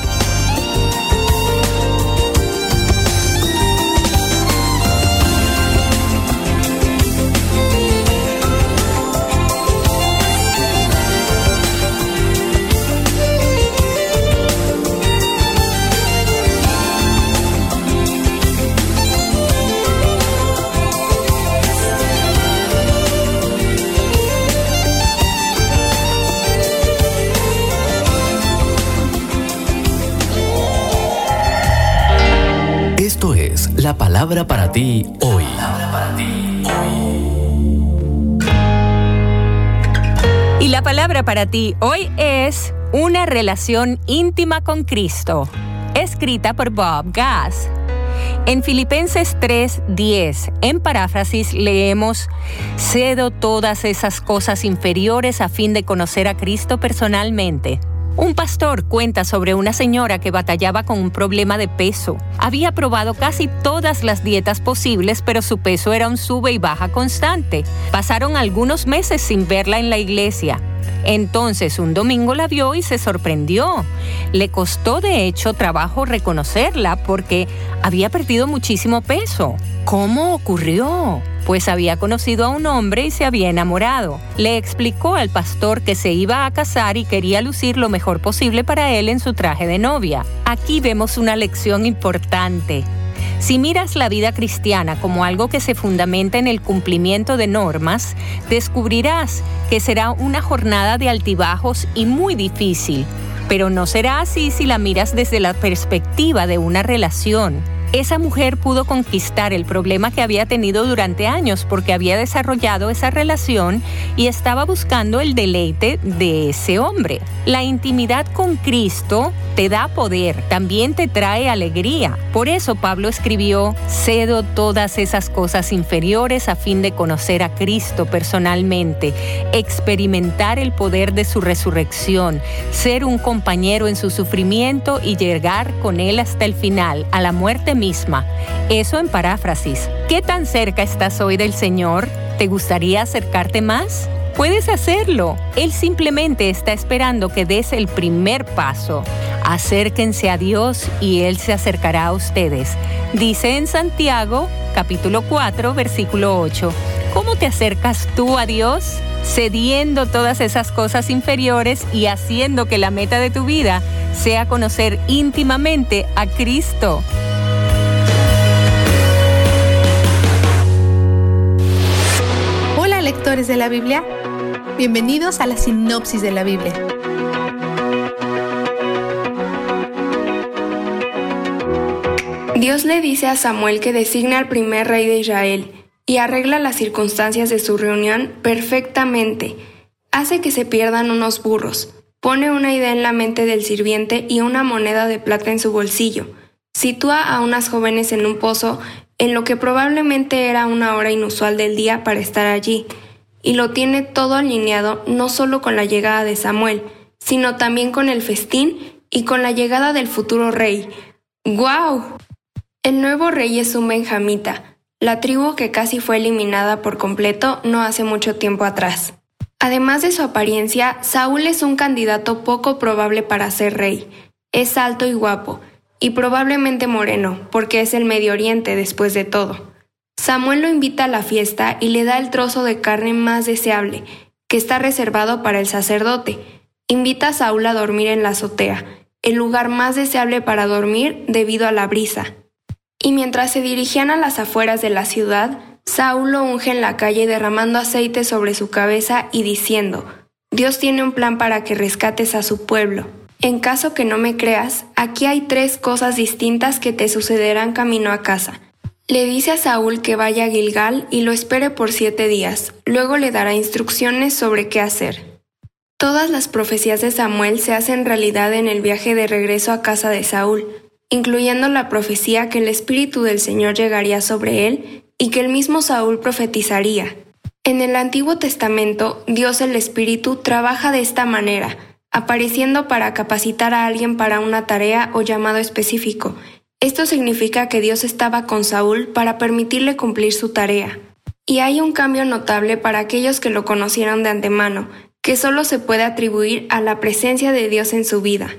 S31: La palabra para ti hoy.
S32: Y la palabra para ti hoy es una relación íntima con Cristo, escrita por Bob Gass. En Filipenses 3:10, en paráfrasis, leemos, cedo todas esas cosas inferiores a fin de conocer a Cristo personalmente un pastor cuenta sobre una señora que batallaba con un problema de peso. Había probado casi todas las dietas posibles, pero su peso era un sube y baja constante. Pasaron algunos meses sin verla en la iglesia. Entonces un domingo la vio y se sorprendió. Le costó de hecho trabajo reconocerla porque había perdido muchísimo peso. ¿Cómo ocurrió? pues había conocido a un hombre y se había enamorado. Le explicó al pastor que se iba a casar y quería lucir lo mejor posible para él en su traje de novia. Aquí vemos una lección importante. Si miras la vida cristiana como algo que se fundamenta en el cumplimiento de normas, descubrirás que será una jornada de altibajos y muy difícil. Pero no será así si la miras desde la perspectiva de una relación esa mujer pudo conquistar el problema que había tenido durante años porque había desarrollado esa relación y estaba buscando el deleite de ese hombre. La intimidad con Cristo te da poder, también te trae alegría. Por eso Pablo escribió, cedo todas esas cosas inferiores a fin de conocer a Cristo personalmente, experimentar el poder de su resurrección, ser un compañero en su sufrimiento y llegar con él hasta el final, a la muerte Eso en paráfrasis. ¿Qué tan cerca estás hoy del Señor? ¿Te gustaría acercarte más? Puedes hacerlo. Él simplemente está esperando que des el primer paso. Acérquense a Dios y Él se acercará a ustedes. Dice en Santiago, capítulo 4, versículo 8. ¿Cómo te acercas tú a Dios? Cediendo todas esas cosas inferiores y haciendo que la meta de tu vida sea conocer íntimamente a Cristo.
S33: Lectores de la Biblia, bienvenidos a la sinopsis de la Biblia.
S34: Dios le dice a Samuel que designa al primer rey de Israel y arregla las circunstancias de su reunión perfectamente. Hace que se pierdan unos burros, pone una idea en la mente del sirviente y una moneda de plata en su bolsillo. Sitúa a unas jóvenes en un pozo en lo que probablemente era una hora inusual del día para estar allí. Y lo tiene todo alineado no solo con la llegada de Samuel, sino también con el festín y con la llegada del futuro rey. ¡Guau! El nuevo rey es un benjamita, la tribu que casi fue eliminada por completo no hace mucho tiempo atrás. Además de su apariencia, Saúl es un candidato poco probable para ser rey. Es alto y guapo, y probablemente moreno, porque es el Medio Oriente después de todo. Samuel lo invita a la fiesta y le da el trozo de carne más deseable, que está reservado para el sacerdote. Invita a Saúl a dormir en la azotea, el lugar más deseable para dormir debido a la brisa. Y mientras se dirigían a las afueras de la ciudad, Saúl lo unge en la calle derramando aceite sobre su cabeza y diciendo, Dios tiene un plan para que rescates a su pueblo. En caso que no me creas, aquí hay tres cosas distintas que te sucederán camino a casa. Le dice a Saúl que vaya a Gilgal y lo espere por siete días, luego le dará instrucciones sobre qué hacer. Todas las profecías de Samuel se hacen realidad en el viaje de regreso a casa de Saúl, incluyendo la profecía que el Espíritu del Señor llegaría sobre él y que el mismo Saúl profetizaría. En el Antiguo Testamento, Dios el Espíritu trabaja de esta manera, apareciendo para capacitar a alguien para una tarea o llamado específico. Esto significa que Dios estaba con Saúl para permitirle cumplir su tarea. Y hay un cambio notable para aquellos que lo conocieron de antemano, que solo se puede atribuir a la presencia de Dios en su vida.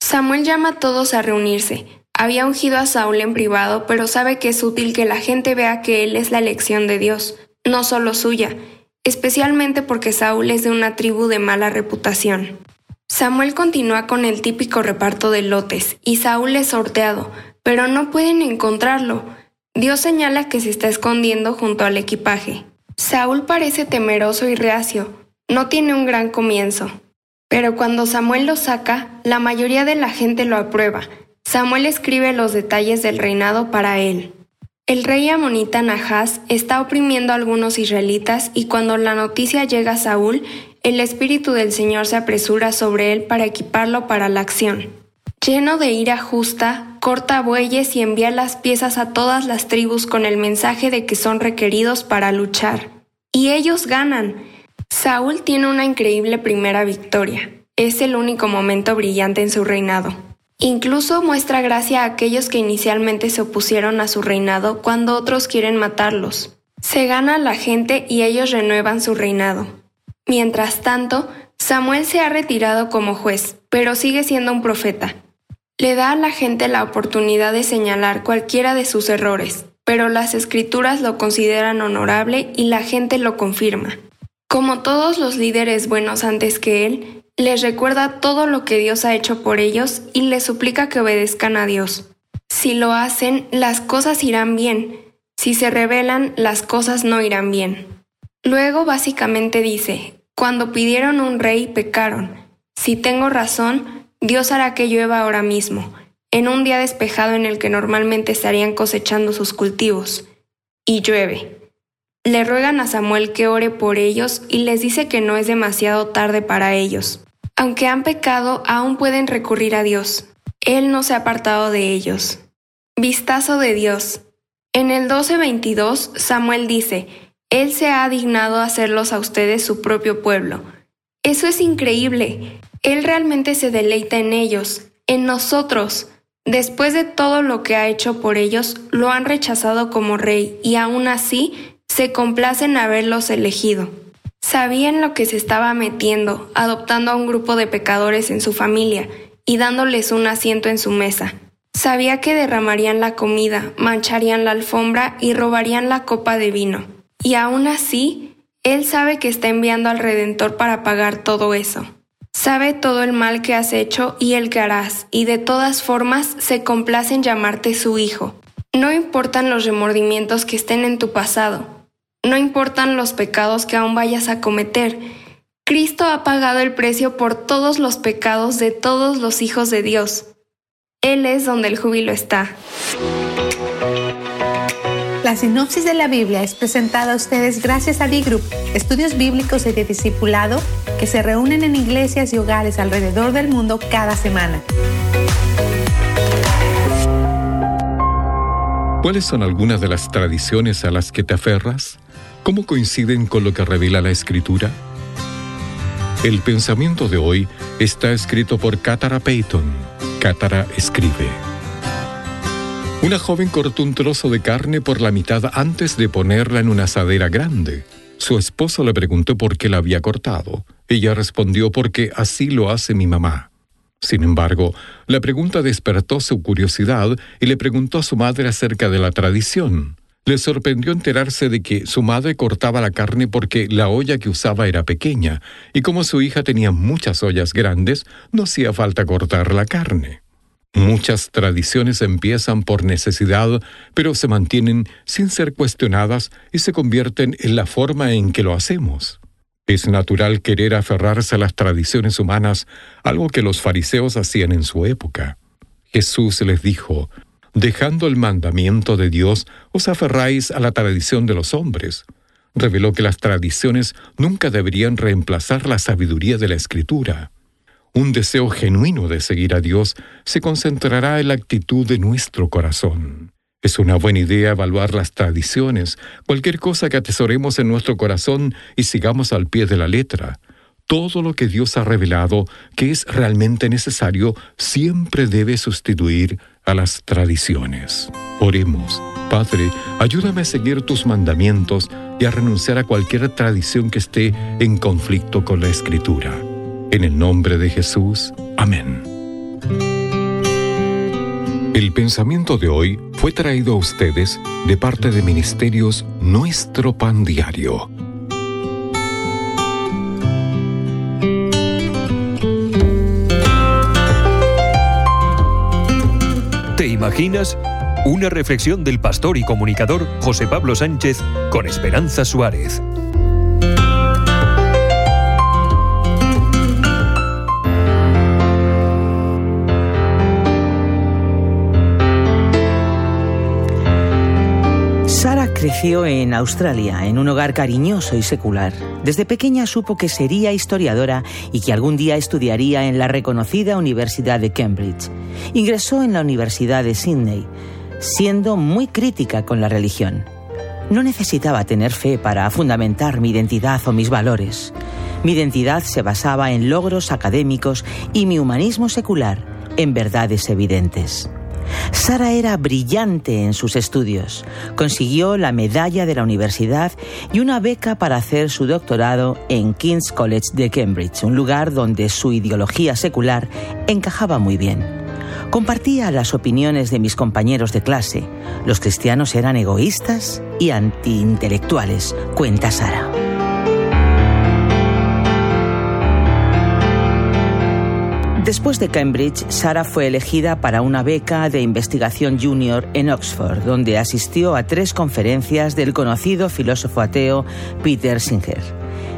S34: Samuel llama a todos a reunirse. Había ungido a Saúl en privado, pero sabe que es útil que la gente vea que él es la elección de Dios, no solo suya, especialmente porque Saúl es de una tribu de mala reputación. Samuel continúa con el típico reparto de lotes, y Saúl es sorteado, pero no pueden encontrarlo. Dios señala que se está escondiendo junto al equipaje. Saúl parece temeroso y reacio, no tiene un gran comienzo. Pero cuando Samuel lo saca, la mayoría de la gente lo aprueba. Samuel escribe los detalles del reinado para él. El rey amonita Nahas está oprimiendo a algunos israelitas y cuando la noticia llega a Saúl, el Espíritu del Señor se apresura sobre él para equiparlo para la acción. Lleno de ira justa, corta bueyes y envía las piezas a todas las tribus con el mensaje de que son requeridos para luchar. Y ellos ganan. Saúl tiene una increíble primera victoria. Es el único momento brillante en su reinado. Incluso muestra gracia a aquellos que inicialmente se opusieron a su reinado cuando otros quieren matarlos. Se gana la gente y ellos renuevan su reinado. Mientras tanto, Samuel se ha retirado como juez, pero sigue siendo un profeta. Le da a la gente la oportunidad de señalar cualquiera de sus errores, pero las escrituras lo consideran honorable y la gente lo confirma. Como todos los líderes buenos antes que él, les recuerda todo lo que Dios ha hecho por ellos y les suplica que obedezcan a Dios. Si lo hacen, las cosas irán bien. Si se rebelan, las cosas no irán bien. Luego básicamente dice, cuando pidieron un rey pecaron. Si tengo razón, Dios hará que llueva ahora mismo, en un día despejado en el que normalmente estarían cosechando sus cultivos. Y llueve. Le ruegan a Samuel que ore por ellos y les dice que no es demasiado tarde para ellos. Aunque han pecado, aún pueden recurrir a Dios. Él no se ha apartado de ellos. Vistazo de Dios. En el 12:22, Samuel dice, Él se ha dignado hacerlos a ustedes su propio pueblo. Eso es increíble. Él realmente se deleita en ellos, en nosotros. Después de todo lo que ha hecho por ellos, lo han rechazado como rey y aún así se complacen haberlos elegido. Sabían lo que se estaba metiendo, adoptando a un grupo de pecadores en su familia y dándoles un asiento en su mesa. Sabía que derramarían la comida, mancharían la alfombra y robarían la copa de vino. Y aún así, él sabe que está enviando al Redentor para pagar todo eso. Sabe todo el mal que has hecho y el que harás, y de todas formas se complace en llamarte su hijo. No importan los remordimientos que estén en tu pasado, no importan los pecados que aún vayas a cometer. Cristo ha pagado el precio por todos los pecados de todos los hijos de Dios. Él es donde el júbilo está.
S33: La sinopsis de la Biblia es presentada a ustedes gracias a D-Group, estudios bíblicos y de discipulado que se reúnen en iglesias y hogares alrededor del mundo cada semana.
S10: ¿Cuáles son algunas de las tradiciones a las que te aferras? ¿Cómo coinciden con lo que revela la Escritura? El pensamiento de hoy está escrito por Catara Payton. Catara escribe. Una joven cortó un trozo de carne por la mitad antes de ponerla en una asadera grande. Su esposo le preguntó por qué la había cortado. Ella respondió porque así lo hace mi mamá. Sin embargo, la pregunta despertó su curiosidad y le preguntó a su madre acerca de la tradición. Le sorprendió enterarse de que su madre cortaba la carne porque la olla que usaba era pequeña, y como su hija tenía muchas ollas grandes, no hacía falta cortar la carne. Muchas tradiciones empiezan por necesidad, pero se mantienen sin ser cuestionadas y se convierten en la forma en que lo hacemos. Es natural querer aferrarse a las tradiciones humanas, algo que los fariseos hacían en su época. Jesús les dijo, dejando el mandamiento de Dios, os aferráis a la tradición de los hombres. Reveló que las tradiciones nunca deberían reemplazar la sabiduría de la Escritura. Un deseo genuino de seguir a Dios se concentrará en la actitud de nuestro corazón. Es una buena idea evaluar las tradiciones, cualquier cosa que atesoremos en nuestro corazón y sigamos al pie de la letra. Todo lo que Dios ha revelado que es realmente necesario siempre debe sustituir a las tradiciones. Oremos. Padre, ayúdame a seguir tus mandamientos y a renunciar a cualquier tradición que esté en conflicto con la Escritura. En el nombre de Jesús. Amén. El pensamiento de hoy fue traído a ustedes de parte de Ministerios Nuestro Pan Diario.
S35: ¿Te imaginas? Una reflexión del pastor y comunicador José Pablo Sánchez con Esperanza Suárez.
S36: Creció en Australia, en un hogar cariñoso y secular. Desde pequeña supo que sería historiadora y que algún día estudiaría en la reconocida Universidad de Cambridge. Ingresó en la Universidad de Sydney, siendo muy crítica con la religión. No necesitaba tener fe para fundamentar mi identidad o mis valores. Mi identidad se basaba en logros académicos y mi humanismo secular en verdades evidentes. Sara era brillante en sus estudios. Consiguió la medalla de la universidad y una beca para hacer su doctorado en King's College de Cambridge, un lugar donde su ideología secular encajaba muy bien. Compartía las opiniones de mis compañeros de clase. Los cristianos eran egoístas y antiintelectuales, cuenta Sara. Después de Cambridge, Sara fue elegida para una beca de investigación junior en Oxford, donde asistió a tres conferencias del conocido filósofo ateo Peter Singer.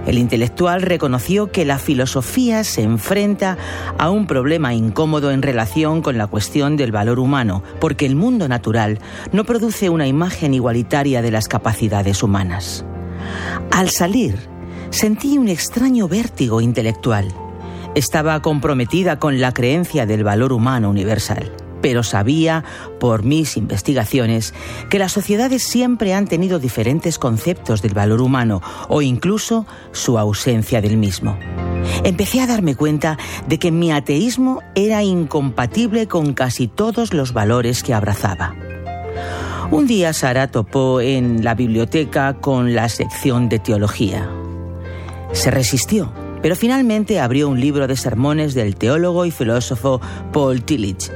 S36: El intelectual reconoció que la filosofía se enfrenta a un problema incómodo en relación con la cuestión del valor humano, porque el mundo natural no produce una imagen igualitaria de las capacidades humanas. Al salir, sentí un extraño vértigo intelectual. Estaba comprometida con la creencia del valor humano universal, pero sabía, por mis investigaciones, que las sociedades siempre han tenido diferentes conceptos del valor humano o incluso su ausencia del mismo. Empecé a darme cuenta de que mi ateísmo era incompatible con casi todos los valores que abrazaba. Un día Sara topó en la biblioteca con la sección de teología. Se resistió pero finalmente abrió un libro de sermones del teólogo y filósofo Paul Tillich.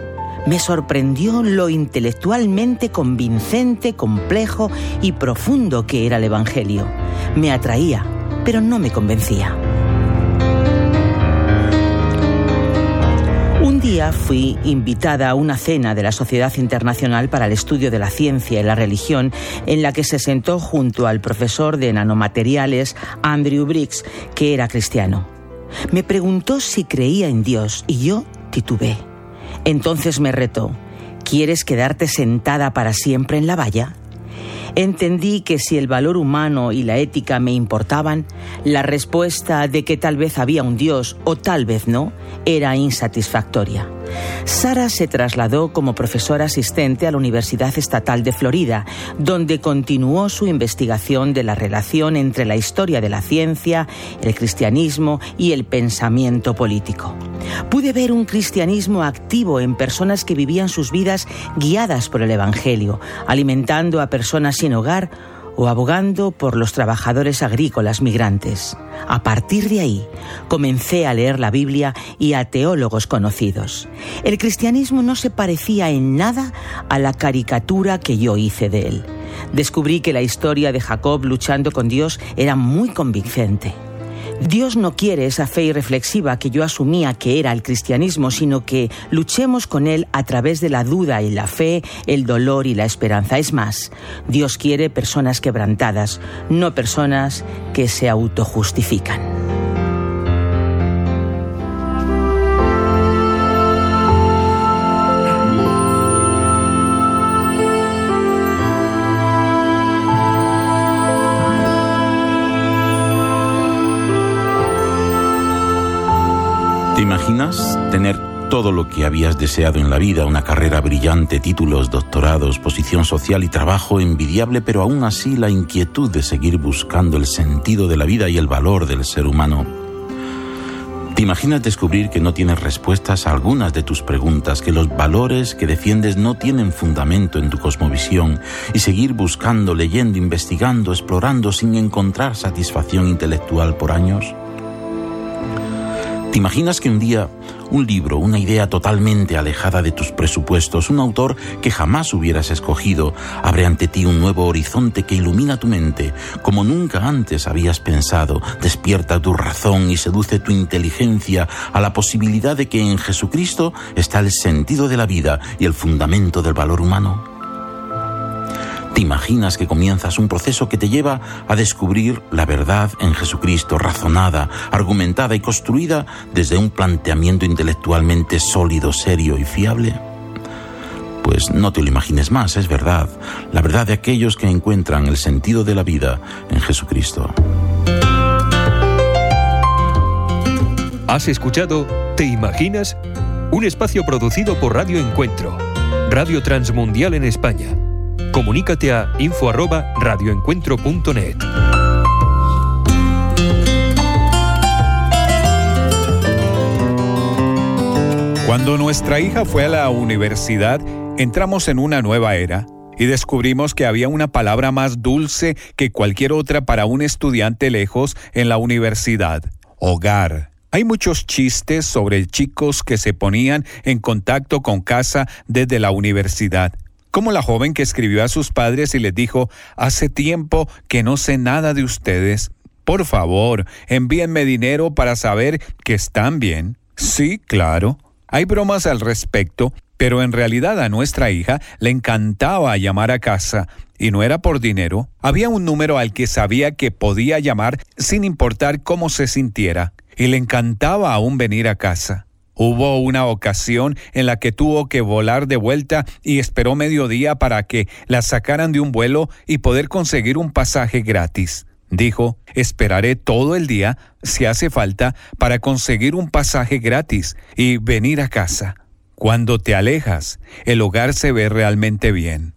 S36: Me sorprendió lo intelectualmente convincente, complejo y profundo que era el Evangelio. Me atraía, pero no me convencía. Día fui invitada a una cena de la Sociedad Internacional para el Estudio de la Ciencia y la Religión, en la que se sentó junto al profesor de nanomateriales Andrew Briggs, que era cristiano. Me preguntó si creía en Dios y yo titubé. Entonces me retó, ¿quieres quedarte sentada para siempre en la valla? Entendí que si el valor humano y la ética me importaban, la respuesta de que tal vez había un Dios o tal vez no era insatisfactoria. Sara se trasladó como profesora asistente a la Universidad Estatal de Florida, donde continuó su investigación de la relación entre la historia de la ciencia, el cristianismo y el pensamiento político. Pude ver un cristianismo activo en personas que vivían sus vidas guiadas por el Evangelio, alimentando a personas sin hogar o abogando por los trabajadores agrícolas migrantes. A partir de ahí, comencé a leer la Biblia y a teólogos conocidos. El cristianismo no se parecía en nada a la caricatura que yo hice de él. Descubrí que la historia de Jacob luchando con Dios era muy convincente. Dios no quiere esa fe irreflexiva que yo asumía que era el cristianismo, sino que luchemos con Él a través de la duda y la fe, el dolor y la esperanza. Es más, Dios quiere personas quebrantadas, no personas que se autojustifican.
S37: ¿Te imaginas tener todo lo que habías deseado en la vida, una carrera brillante, títulos, doctorados, posición social y trabajo envidiable, pero aún así la inquietud de seguir buscando el sentido de la vida y el valor del ser humano? ¿Te imaginas descubrir que no tienes respuestas a algunas de tus preguntas, que los valores que defiendes no tienen fundamento en tu cosmovisión y seguir buscando, leyendo, investigando, explorando sin encontrar satisfacción intelectual por años? ¿Te imaginas que un día un libro, una idea totalmente alejada de tus presupuestos, un autor que jamás hubieras escogido, abre ante ti un nuevo horizonte que ilumina tu mente como nunca antes habías pensado, despierta tu razón y seduce tu inteligencia a la posibilidad de que en Jesucristo está el sentido de la vida y el fundamento del valor humano? ¿Te imaginas que comienzas un proceso que te lleva a descubrir la verdad en Jesucristo, razonada, argumentada y construida desde un planteamiento intelectualmente sólido, serio y fiable? Pues no te lo imagines más, es verdad, la verdad de aquellos que encuentran el sentido de la vida en Jesucristo.
S30: ¿Has escuchado Te Imaginas? Un espacio producido por Radio Encuentro, Radio Transmundial en España Comunícate a info@radioencuentro.net.
S38: Cuando nuestra hija fue a la universidad, entramos en una nueva era y descubrimos que había una palabra más dulce que cualquier otra para un estudiante lejos en la universidad, hogar. Hay muchos chistes sobre chicos que se ponían en contacto con casa desde la universidad como la joven que escribió a sus padres y les dijo, hace tiempo que no sé nada de ustedes. Por favor, envíenme dinero para saber que están bien. Sí, claro. Hay bromas al respecto, pero en realidad a nuestra hija le encantaba llamar a casa, y no era por dinero. Había un número al que sabía que podía llamar sin importar cómo se sintiera, y le encantaba aún venir a casa. Hubo una ocasión en la que tuvo que volar de vuelta y esperó mediodía para que la sacaran de un vuelo y poder conseguir un pasaje gratis. Dijo, esperaré todo el día, si hace falta, para conseguir un pasaje gratis y venir a casa. Cuando te alejas, el hogar se ve realmente bien.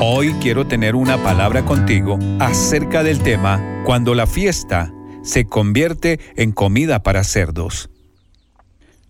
S38: Hoy quiero tener una palabra contigo acerca del tema cuando la fiesta se convierte en comida para cerdos.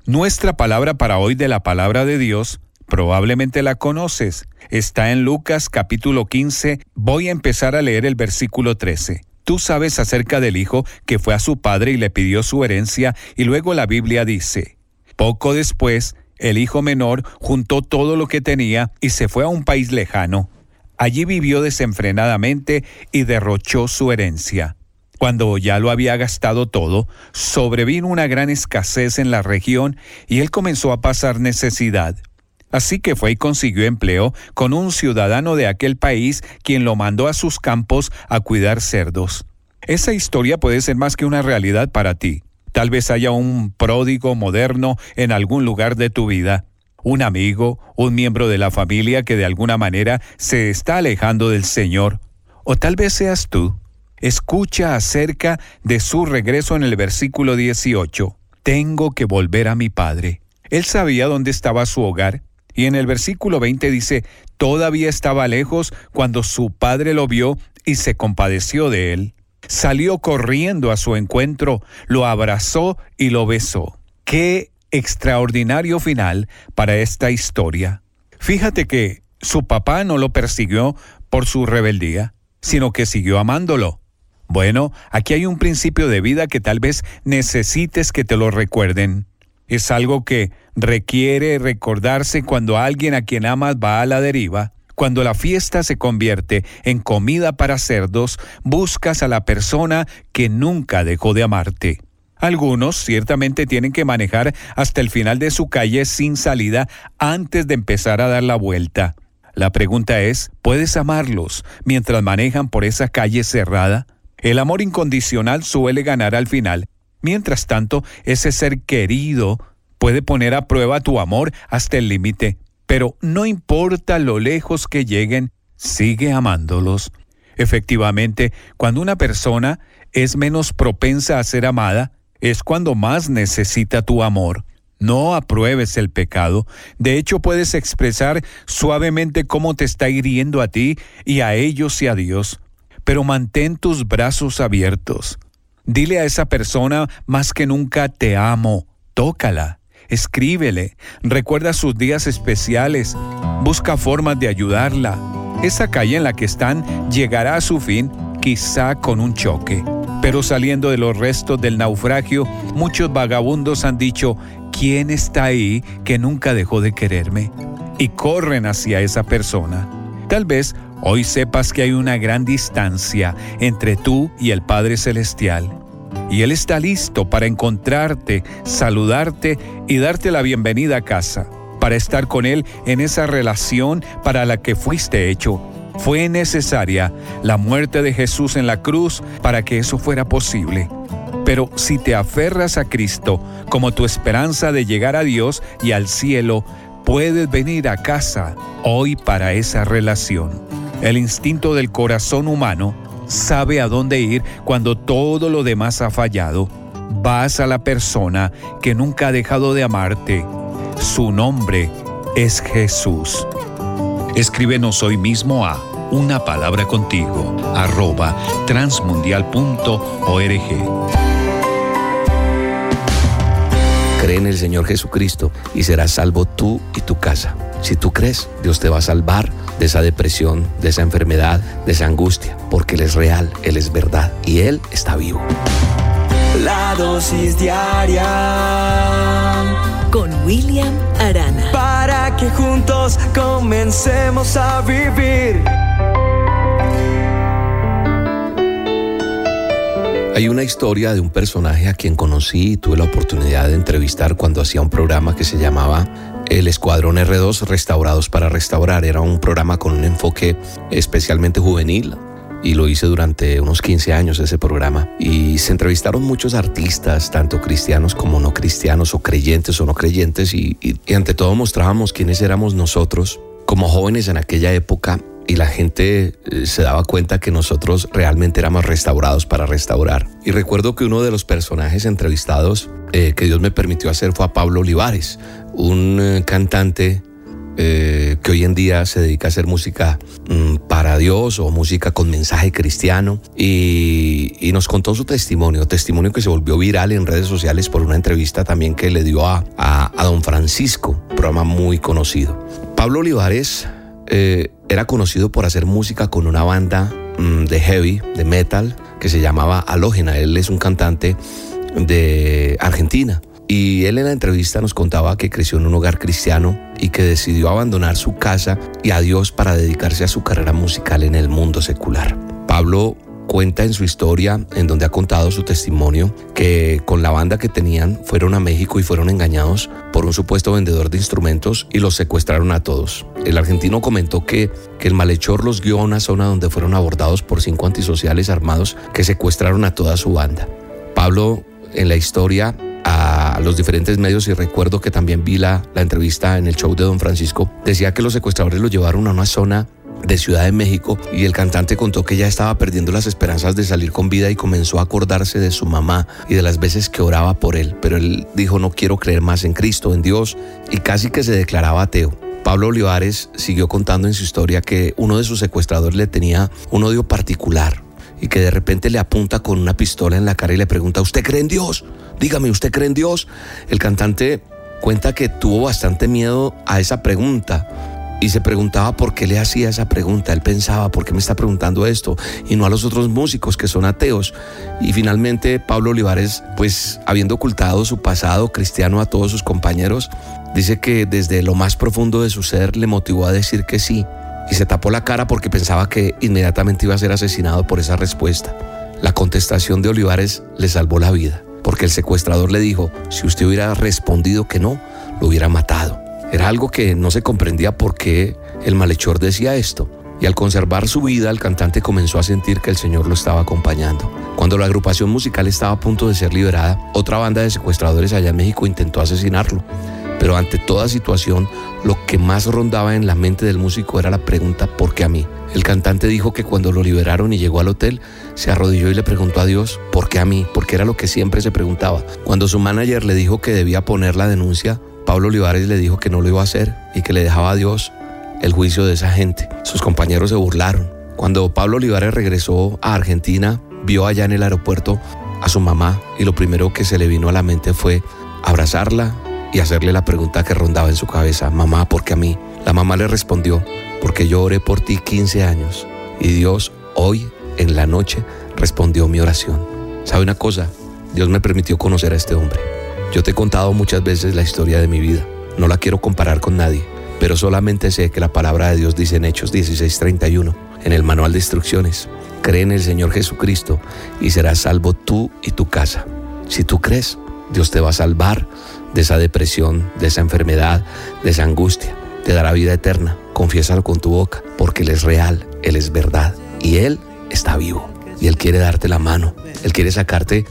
S38: Nuestra palabra para hoy de la palabra de Dios, probablemente la conoces, está en Lucas capítulo 15, voy a empezar a leer el versículo 13. Tú sabes acerca del hijo que fue a su padre y le pidió su herencia, y luego la Biblia dice, poco después, el hijo menor juntó todo lo que tenía y se fue a un país lejano. Allí vivió desenfrenadamente y derrochó su herencia. Cuando ya lo había gastado todo, sobrevino una gran escasez en la región y él comenzó a pasar necesidad. Así que fue y consiguió empleo con un ciudadano de aquel país quien lo mandó a sus campos a cuidar cerdos. Esa historia puede ser más que una realidad para ti. Tal vez haya un pródigo moderno en algún lugar de tu vida, un amigo, un miembro de la familia que de alguna manera se está alejando del Señor, o tal vez seas tú escucha acerca de su regreso en el versículo 18. Tengo que volver a mi padre. Él sabía dónde estaba su hogar. Y en el versículo 20 dice, todavía estaba lejos cuando su padre lo vio y se compadeció de él. Salió corriendo a su encuentro, lo abrazó y lo besó. Qué extraordinario final para esta historia. Fíjate que su papá no lo persiguió por su rebeldía, sino que siguió amándolo. Bueno, aquí hay un principio de vida que tal vez necesites que te lo recuerden. Es algo que requiere recordarse cuando alguien a quien amas va a la deriva. Cuando la fiesta se convierte en comida para cerdos, buscas a la persona que nunca dejó de amarte. Algunos ciertamente tienen que manejar hasta el final de su calle sin salida antes de empezar a dar la vuelta. La pregunta es, ¿puedes amarlos mientras manejan por esa calle cerrada? El amor incondicional suele ganar al final. Mientras tanto, ese ser querido puede poner a prueba tu amor hasta el límite. Pero no importa lo lejos que lleguen, sigue amándolos. Efectivamente, cuando una persona es menos propensa a ser amada, es cuando más necesita tu amor. No apruebes el pecado. De hecho, puedes expresar suavemente cómo te está hiriendo a ti y a ellos y a Dios. Pero mantén tus brazos abiertos. Dile a esa persona más que nunca te amo. Tócala. Escríbele. Recuerda sus días especiales. Busca formas de ayudarla. Esa calle en la que están llegará a su fin, quizá con un choque. Pero saliendo de los restos del naufragio, muchos vagabundos han dicho, ¿quién está ahí que nunca dejó de quererme? Y corren hacia esa persona. Tal vez hoy sepas que hay una gran distancia entre tú y el Padre Celestial. Y Él está listo para encontrarte, saludarte y darte la bienvenida a casa, para estar con Él en esa relación para la que fuiste hecho fue necesaria la muerte de Jesús en la cruz para que eso fuera posible. Pero si te aferras a Cristo como tu esperanza de llegar a Dios y al cielo, puedes venir a casa hoy para esa relación. El instinto del corazón humano sabe a dónde ir cuando todo lo demás ha fallado. Vas a la persona que nunca ha dejado de amarte. Su nombre es Jesús. Escríbenos hoy mismo a una palabra contigo arroba transmundial.org.
S37: Cree en el Señor Jesucristo y serás salvo tú y tu casa. Si tú crees, Dios te va a salvar de esa depresión, de esa enfermedad, de esa angustia, porque Él es real, Él es verdad y Él está vivo.
S3: La dosis diaria
S23: con William Arana.
S3: Para que juntos comencemos a vivir.
S37: Hay una historia de un personaje a quien conocí y tuve la oportunidad de entrevistar cuando hacía un programa que se llamaba El Escuadrón R2 Restaurados para Restaurar. Era un programa con un enfoque especialmente juvenil, y lo hice durante unos 15 años ese programa y se entrevistaron muchos artistas, tanto cristianos como no cristianos o creyentes o no creyentes y, ante todo mostrábamos quiénes éramos nosotros como jóvenes en aquella época y la gente eh, se daba cuenta que nosotros realmente éramos restaurados para restaurar. Y recuerdo que uno de los personajes entrevistados eh, que Dios me permitió hacer fue a Pablo Olivares, un eh, cantante que hoy en día se dedica a hacer música mm, para Dios o música con mensaje cristiano y, nos contó su testimonio, testimonio que se volvió viral en redes sociales por una entrevista también que le dio a, a, Don Francisco, programa muy conocido. Pablo Olivares eh, era conocido por hacer música con una banda mm, de heavy, de metal, que se llamaba Alógena. Él es un cantante de Argentina. Y él en la entrevista nos contaba que creció en un hogar cristiano y que decidió abandonar su casa y a Dios para dedicarse a su carrera musical en el mundo secular. Pablo cuenta en su historia, en donde ha contado su testimonio, que con la banda que tenían fueron a México y fueron engañados por un supuesto vendedor de instrumentos y los secuestraron a todos. El argentino comentó que, que el malhechor los guió a una zona donde fueron abordados por cinco antisociales armados que secuestraron a toda su banda. Pablo en la historia a los diferentes medios y recuerdo que también vi la, entrevista en el show de Don Francisco, decía que los secuestradores lo llevaron a una zona de Ciudad de México y el cantante contó que ya estaba perdiendo las esperanzas de salir con vida y comenzó a acordarse de su mamá y de las veces que oraba por él, pero él dijo no quiero creer más en Cristo, en Dios y casi que se declaraba ateo. Pablo Olivares siguió contando en su historia que uno de sus secuestradores le tenía un odio particular y que de repente le apunta con una pistola en la cara y le pregunta, ¿usted cree en Dios? Dígame, ¿usted cree en Dios? El cantante cuenta que tuvo bastante miedo a esa pregunta y se preguntaba por qué le hacía esa pregunta. Él pensaba, ¿por qué me está preguntando esto? Y no a los otros músicos que son ateos. Y finalmente Pablo Olivares, pues habiendo ocultado su pasado cristiano a todos sus compañeros, dice que desde lo más profundo de su ser le motivó a decir que sí. Y se tapó la cara porque pensaba que inmediatamente iba a ser asesinado por esa respuesta. La contestación de Olivares le salvó la vida, porque el secuestrador le dijo, si usted hubiera respondido que no, lo hubiera matado. Era algo que no se comprendía por qué el malhechor decía esto. Y al conservar su vida, el cantante comenzó a sentir que el Señor lo estaba acompañando. Cuando la agrupación musical estaba a punto de ser liberada, otra banda de secuestradores allá en México intentó asesinarlo. Pero ante toda situación, lo que más rondaba en la mente del músico era la pregunta ¿por qué a mí? El cantante dijo que cuando lo liberaron y llegó al hotel, se arrodilló y le preguntó a Dios ¿por qué a mí? Porque era lo que siempre se preguntaba. Cuando su manager le dijo que debía poner la denuncia, Pablo Olivares le dijo que no lo iba a hacer y que le dejaba a Dios el juicio de esa gente. Sus compañeros se burlaron. Cuando Pablo Olivares regresó a Argentina, vio allá en el aeropuerto a su mamá y lo primero que se le vino a la mente fue abrazarla y hacerle la pregunta que rondaba en su cabeza, mamá, ¿por qué a mí? La mamá le respondió, porque yo oré por ti 15 años y Dios hoy en la noche respondió mi oración. ¿Sabe una cosa? Dios me permitió conocer a este hombre. Yo te he contado muchas veces la historia de mi vida. No la quiero comparar con nadie, pero solamente sé que la palabra de Dios dice en Hechos 16:31, en el manual de instrucciones, cree en el Señor Jesucristo y serás salvo tú y tu casa. Si tú crees, Dios te va a salvar de esa depresión, de esa enfermedad, de esa angustia. Te dará vida eterna. Confiésalo con tu boca, porque Él es real, Él es verdad y Él está vivo. Y Él quiere darte la mano, Él quiere sacarte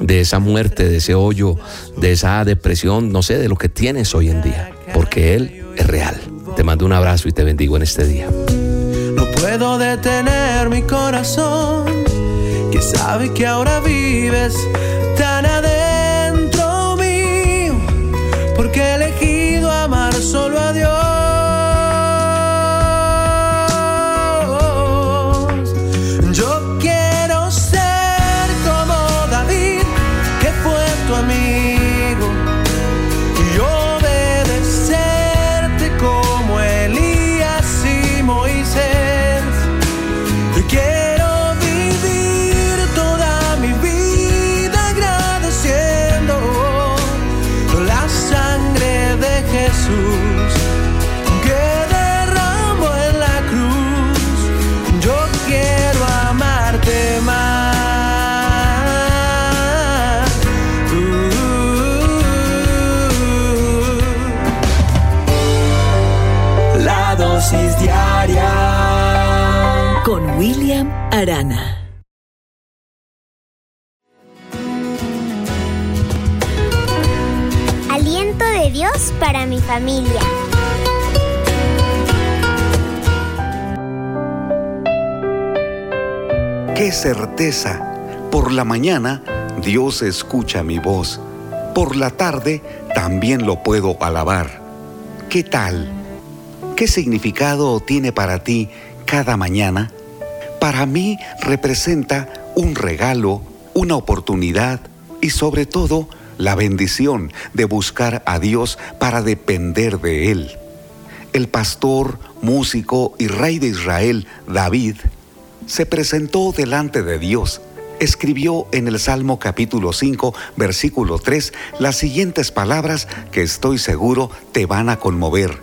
S37: de esa muerte, de ese hoyo, de esa depresión, no sé, de lo que tienes hoy en día, porque Él es real. Te mando un abrazo y te bendigo en este día.
S3: No puedo detener mi corazón, que sabe que ahora vives tan
S39: para mi familia.
S40: ¡Qué certeza! Por la mañana Dios escucha mi voz. Por la tarde también lo puedo alabar. ¿Qué tal? ¿Qué significado tiene para ti cada mañana? Para mí representa un regalo, una oportunidad y sobre todo la bendición de buscar a Dios para depender de Él. El pastor, músico y rey de Israel, David, se presentó delante de Dios. Escribió en el Salmo capítulo 5, versículo 3, las siguientes palabras que estoy seguro te van a conmover.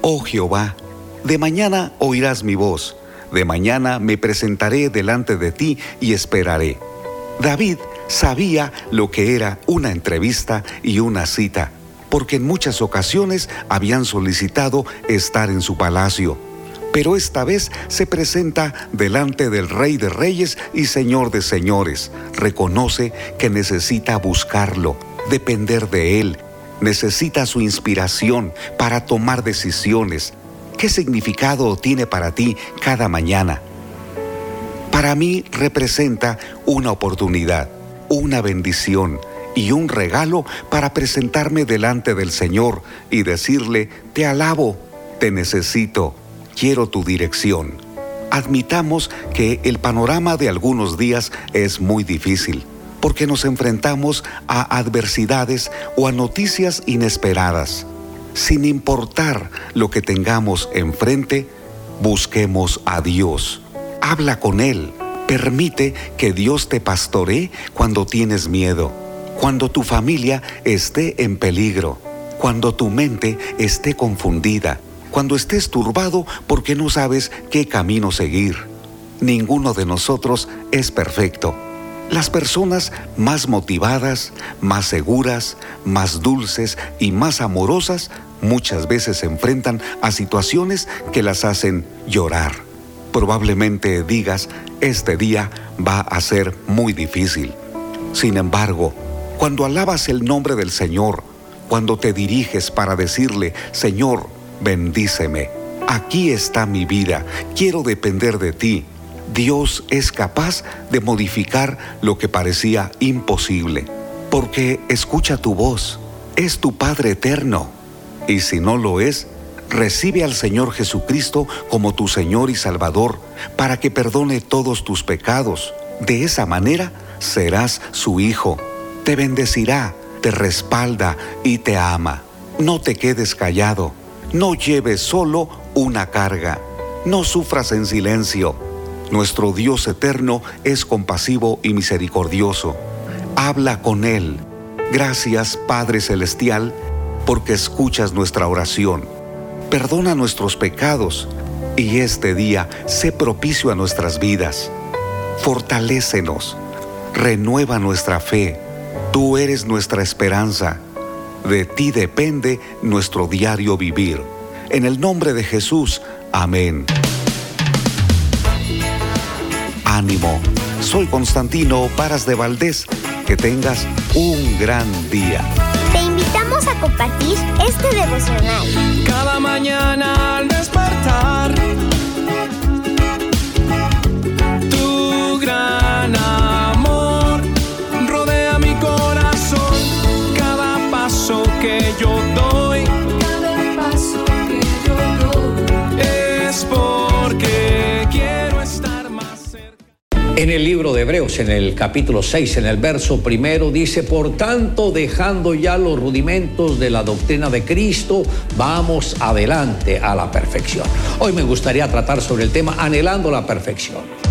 S40: Oh Jehová, de mañana oirás mi voz, de mañana me presentaré delante de ti y esperaré. David sabía lo que era una entrevista y una cita, porque en muchas ocasiones habían solicitado estar en su palacio pero esta vez se presenta delante del Rey de Reyes y Señor de Señores. Reconoce que necesita buscarlo, depender de Él, necesita su inspiración para tomar decisiones. ¿Qué significado tiene para ti cada mañana? Para mí representa una oportunidad, una bendición y un regalo para presentarme delante del Señor y decirle, te alabo, te necesito, quiero tu dirección. Admitamos que el panorama de algunos días es muy difícil, porque nos enfrentamos a adversidades o a noticias inesperadas. Sin importar lo que tengamos enfrente, busquemos a Dios. Habla con Él. Permite que Dios te pastoree cuando tienes miedo, cuando tu familia esté en peligro, cuando tu mente esté confundida, cuando estés turbado porque no sabes qué camino seguir. Ninguno de nosotros es perfecto. Las personas más motivadas, más seguras, más dulces y más amorosas muchas veces se enfrentan a situaciones que las hacen llorar. Probablemente digas, este día va a ser muy difícil. Sin embargo, cuando alabas el nombre del Señor, cuando te diriges para decirle, Señor, bendíceme, aquí está mi vida, quiero depender de ti, Dios es capaz de modificar lo que parecía imposible, porque escucha tu voz, es tu Padre eterno y si no lo es, recibe al Señor Jesucristo como tu Señor y Salvador para que perdone todos tus pecados. De esa manera serás su hijo. Te bendecirá, te respalda y te ama. No te quedes callado. No lleves solo una carga. No sufras en silencio. Nuestro Dios eterno es compasivo y misericordioso. Habla con Él. Gracias, Padre Celestial, porque escuchas nuestra oración. Perdona nuestros pecados y este día sé propicio a nuestras vidas. Fortalécenos, renueva nuestra fe. Tú eres nuestra esperanza. De ti depende nuestro diario vivir. En el nombre de Jesús, amén. Ánimo, soy Constantino Paras de Valdés. Que tengas un gran día
S39: a compartir este devocional.
S3: Cada mañana al despertar, tu gran
S41: En el libro de Hebreos, en el capítulo 6, en el verso primero, dice, por tanto, dejando ya los rudimentos de la doctrina de Cristo, vamos adelante a la perfección. Hoy me gustaría tratar sobre el tema anhelando la perfección.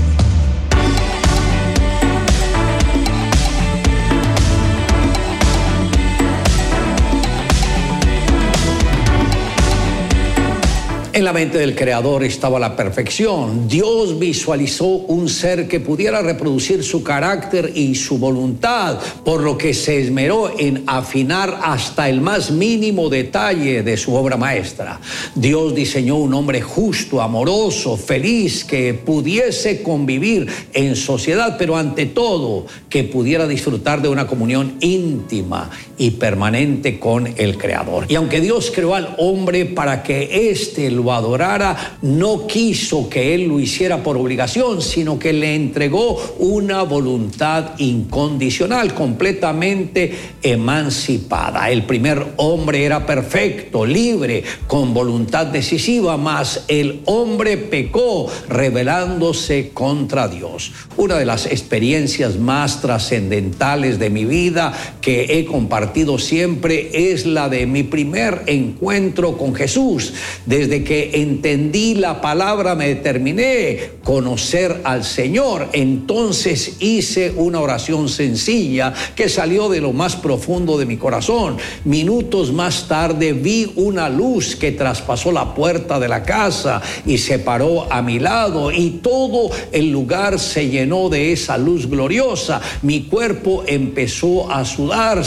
S41: En la mente del Creador estaba la perfección. Dios visualizó un ser que pudiera reproducir su carácter y su voluntad, por lo que se esmeró en afinar hasta el más mínimo detalle de su obra maestra. Dios diseñó un hombre justo, amoroso, feliz, que pudiese convivir en sociedad, pero ante todo que pudiera disfrutar de una comunión íntima y permanente con el Creador. Y aunque Dios creó al hombre para que éste lo adorara, no quiso que él lo hiciera por obligación, sino que le entregó una voluntad incondicional, completamente emancipada. El primer hombre era perfecto, libre, con voluntad decisiva, mas el hombre pecó, rebelándose contra Dios. Una de las experiencias más trascendentales de mi vida que he compartido siempre es la de mi primer encuentro con Jesús. Desde que entendí la palabra, me determiné conocer al Señor. Entonces hice una oración sencilla que salió de lo más profundo de mi corazón. Minutos más tarde vi una luz que traspasó la puerta de la casa y se paró a mi lado y todo el lugar se llenó de esa luz gloriosa. Mi cuerpo empezó a sudar,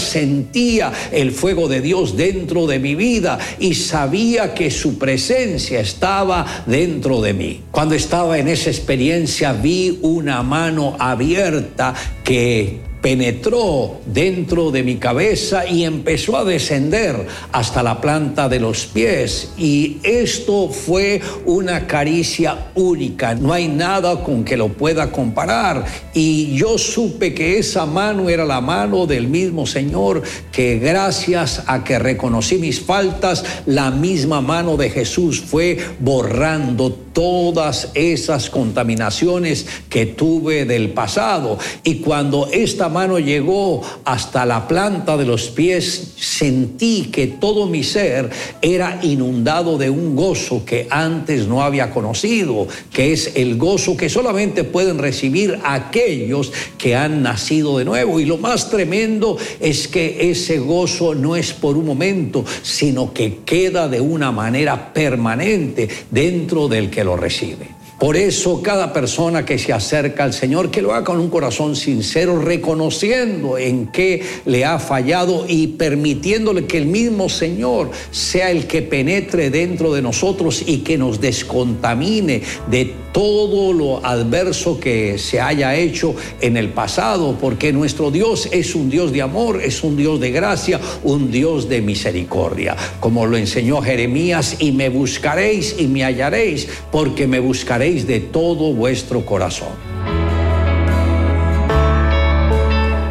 S41: sentía el fuego de Dios dentro de mi vida y sabía que su presencia estaba dentro de mí. Cuando estaba en esa experiencia vi una mano abierta que penetró dentro de mi cabeza y empezó a descender hasta la planta de los pies. Y esto fue una caricia única. No hay nada con que lo pueda comparar. Y yo supe que esa mano era la mano del mismo Señor, que gracias a que reconocí mis faltas, la misma mano de Jesús fue borrando todas esas contaminaciones que tuve del pasado. Y cuando esta mano llegó hasta la planta de los pies, sentí que todo mi ser era inundado de un gozo que antes no había conocido, que es el gozo que solamente pueden recibir aquellos que han nacido de nuevo. Y lo más tremendo es que ese gozo no es por un momento, sino que queda de una manera permanente dentro del que lo recibe. Por eso cada persona que se acerca al Señor, que lo haga con un corazón sincero, reconociendo en qué le ha fallado y permitiéndole que el mismo Señor sea el que penetre dentro de nosotros y que nos descontamine de todo lo adverso que se haya hecho en el pasado, porque nuestro Dios es un Dios de amor, es un Dios de gracia, un Dios de misericordia, como lo enseñó Jeremías, y me buscaréis y me hallaréis, porque me buscaréis de todo vuestro corazón.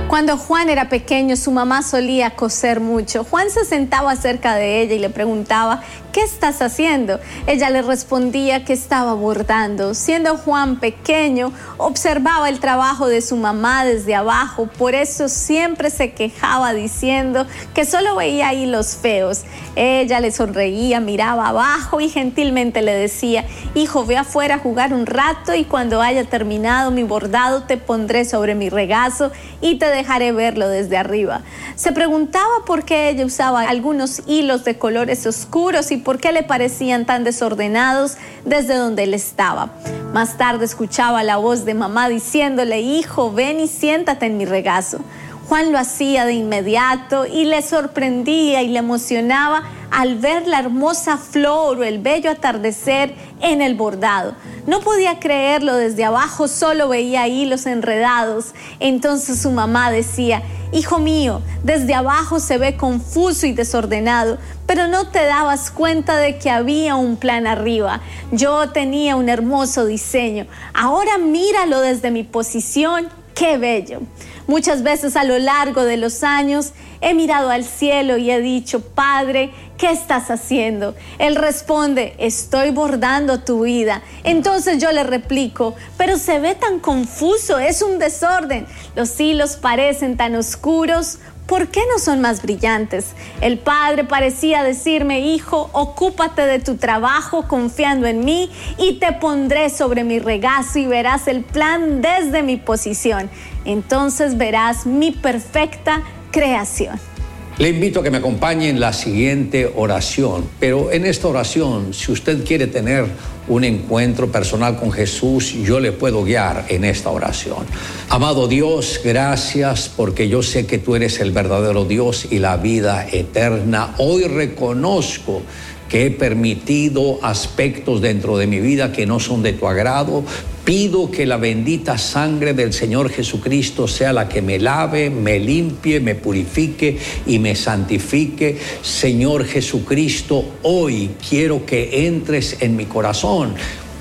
S42: Cuando Juan era pequeño, su mamá solía coser mucho. Juan se sentaba cerca de ella y le preguntaba, ¿qué estás haciendo? Ella le respondía que estaba bordando. Siendo Juan pequeño, observaba el trabajo de su mamá desde abajo, por eso siempre se quejaba diciendo que solo veía hilos feos. Ella le sonreía, miraba abajo y gentilmente le decía, hijo, ve afuera a jugar un rato y cuando haya terminado mi bordado te pondré sobre mi regazo y te dejaré verlo desde arriba. Se preguntaba por qué ella usaba algunos hilos de colores oscuros y por qué le parecían tan desordenados desde donde él estaba. Más tarde escuchaba la voz de mamá diciéndole, hijo, ven y siéntate en mi regazo. Juan lo hacía de inmediato y le sorprendía y le emocionaba al ver la hermosa flor o el bello atardecer en el bordado. No podía creerlo desde abajo, solo veía hilos enredados. Entonces su mamá decía, Hijo mío, desde abajo se ve confuso y desordenado, pero no te dabas cuenta de que había un plan arriba. Yo tenía un hermoso diseño. Ahora míralo desde mi posición. ¡Qué bello! Muchas veces a lo largo de los años he mirado al cielo y he dicho, Padre, ¿qué estás haciendo? Él responde, estoy bordando tu vida. Entonces yo le replico, pero se ve tan confuso, es un desorden. Los hilos parecen tan oscuros. ¿Por qué no son más brillantes? El padre parecía decirme, hijo, ocúpate de tu trabajo confiando en mí y te pondré sobre mi regazo y verás el plan desde mi posición. Entonces verás mi perfecta creación.
S41: Le invito a que me acompañe en la siguiente oración, pero en esta oración, si usted quiere tener un encuentro personal con Jesús, yo le puedo guiar en esta oración. Amado Dios, gracias porque yo sé que tú eres el verdadero Dios y la vida eterna. Hoy reconozco que he permitido aspectos dentro de mi vida que no son de tu agrado, Pido que la bendita sangre del Señor Jesucristo sea la que me lave, me limpie, me purifique y me santifique. Señor Jesucristo, hoy quiero que entres en mi corazón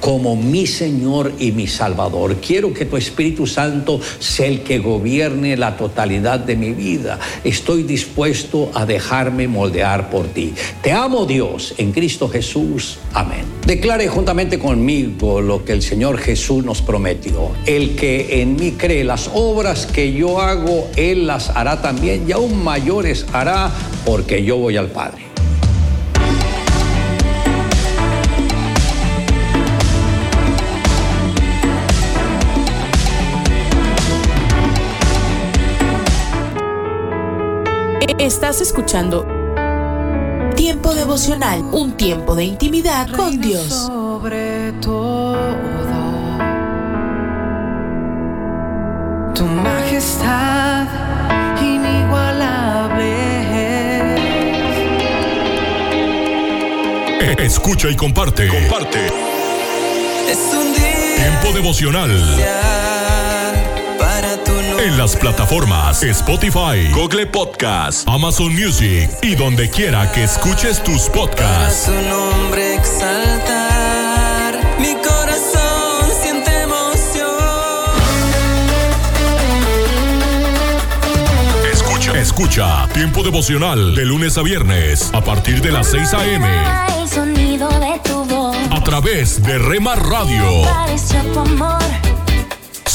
S41: como mi Señor y mi Salvador. Quiero que tu Espíritu Santo sea el que gobierne la totalidad de mi vida. Estoy dispuesto a dejarme moldear por ti. Te amo Dios en Cristo Jesús. Amén. Declare juntamente conmigo lo que el Señor Jesús nos prometió. El que en mí cree las obras que yo hago, Él las hará también y aún mayores hará porque yo voy al Padre.
S23: Estás escuchando Tiempo devocional, un tiempo de intimidad con Dios.
S3: Sobre todo, tu majestad inigualable.
S43: Escucha y comparte. Comparte.
S3: Es un día
S43: Tiempo devocional.
S3: Para
S4: en las plataformas Spotify, Google Podcast, Amazon Music y donde quiera que escuches tus podcasts.
S5: Su nombre exaltar, mi corazón siente emoción.
S4: Escucha, escucha, tiempo devocional de lunes a viernes a partir de las 6 a.m.
S43: El sonido de tu voz.
S4: a través de Rema Radio.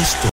S44: Esto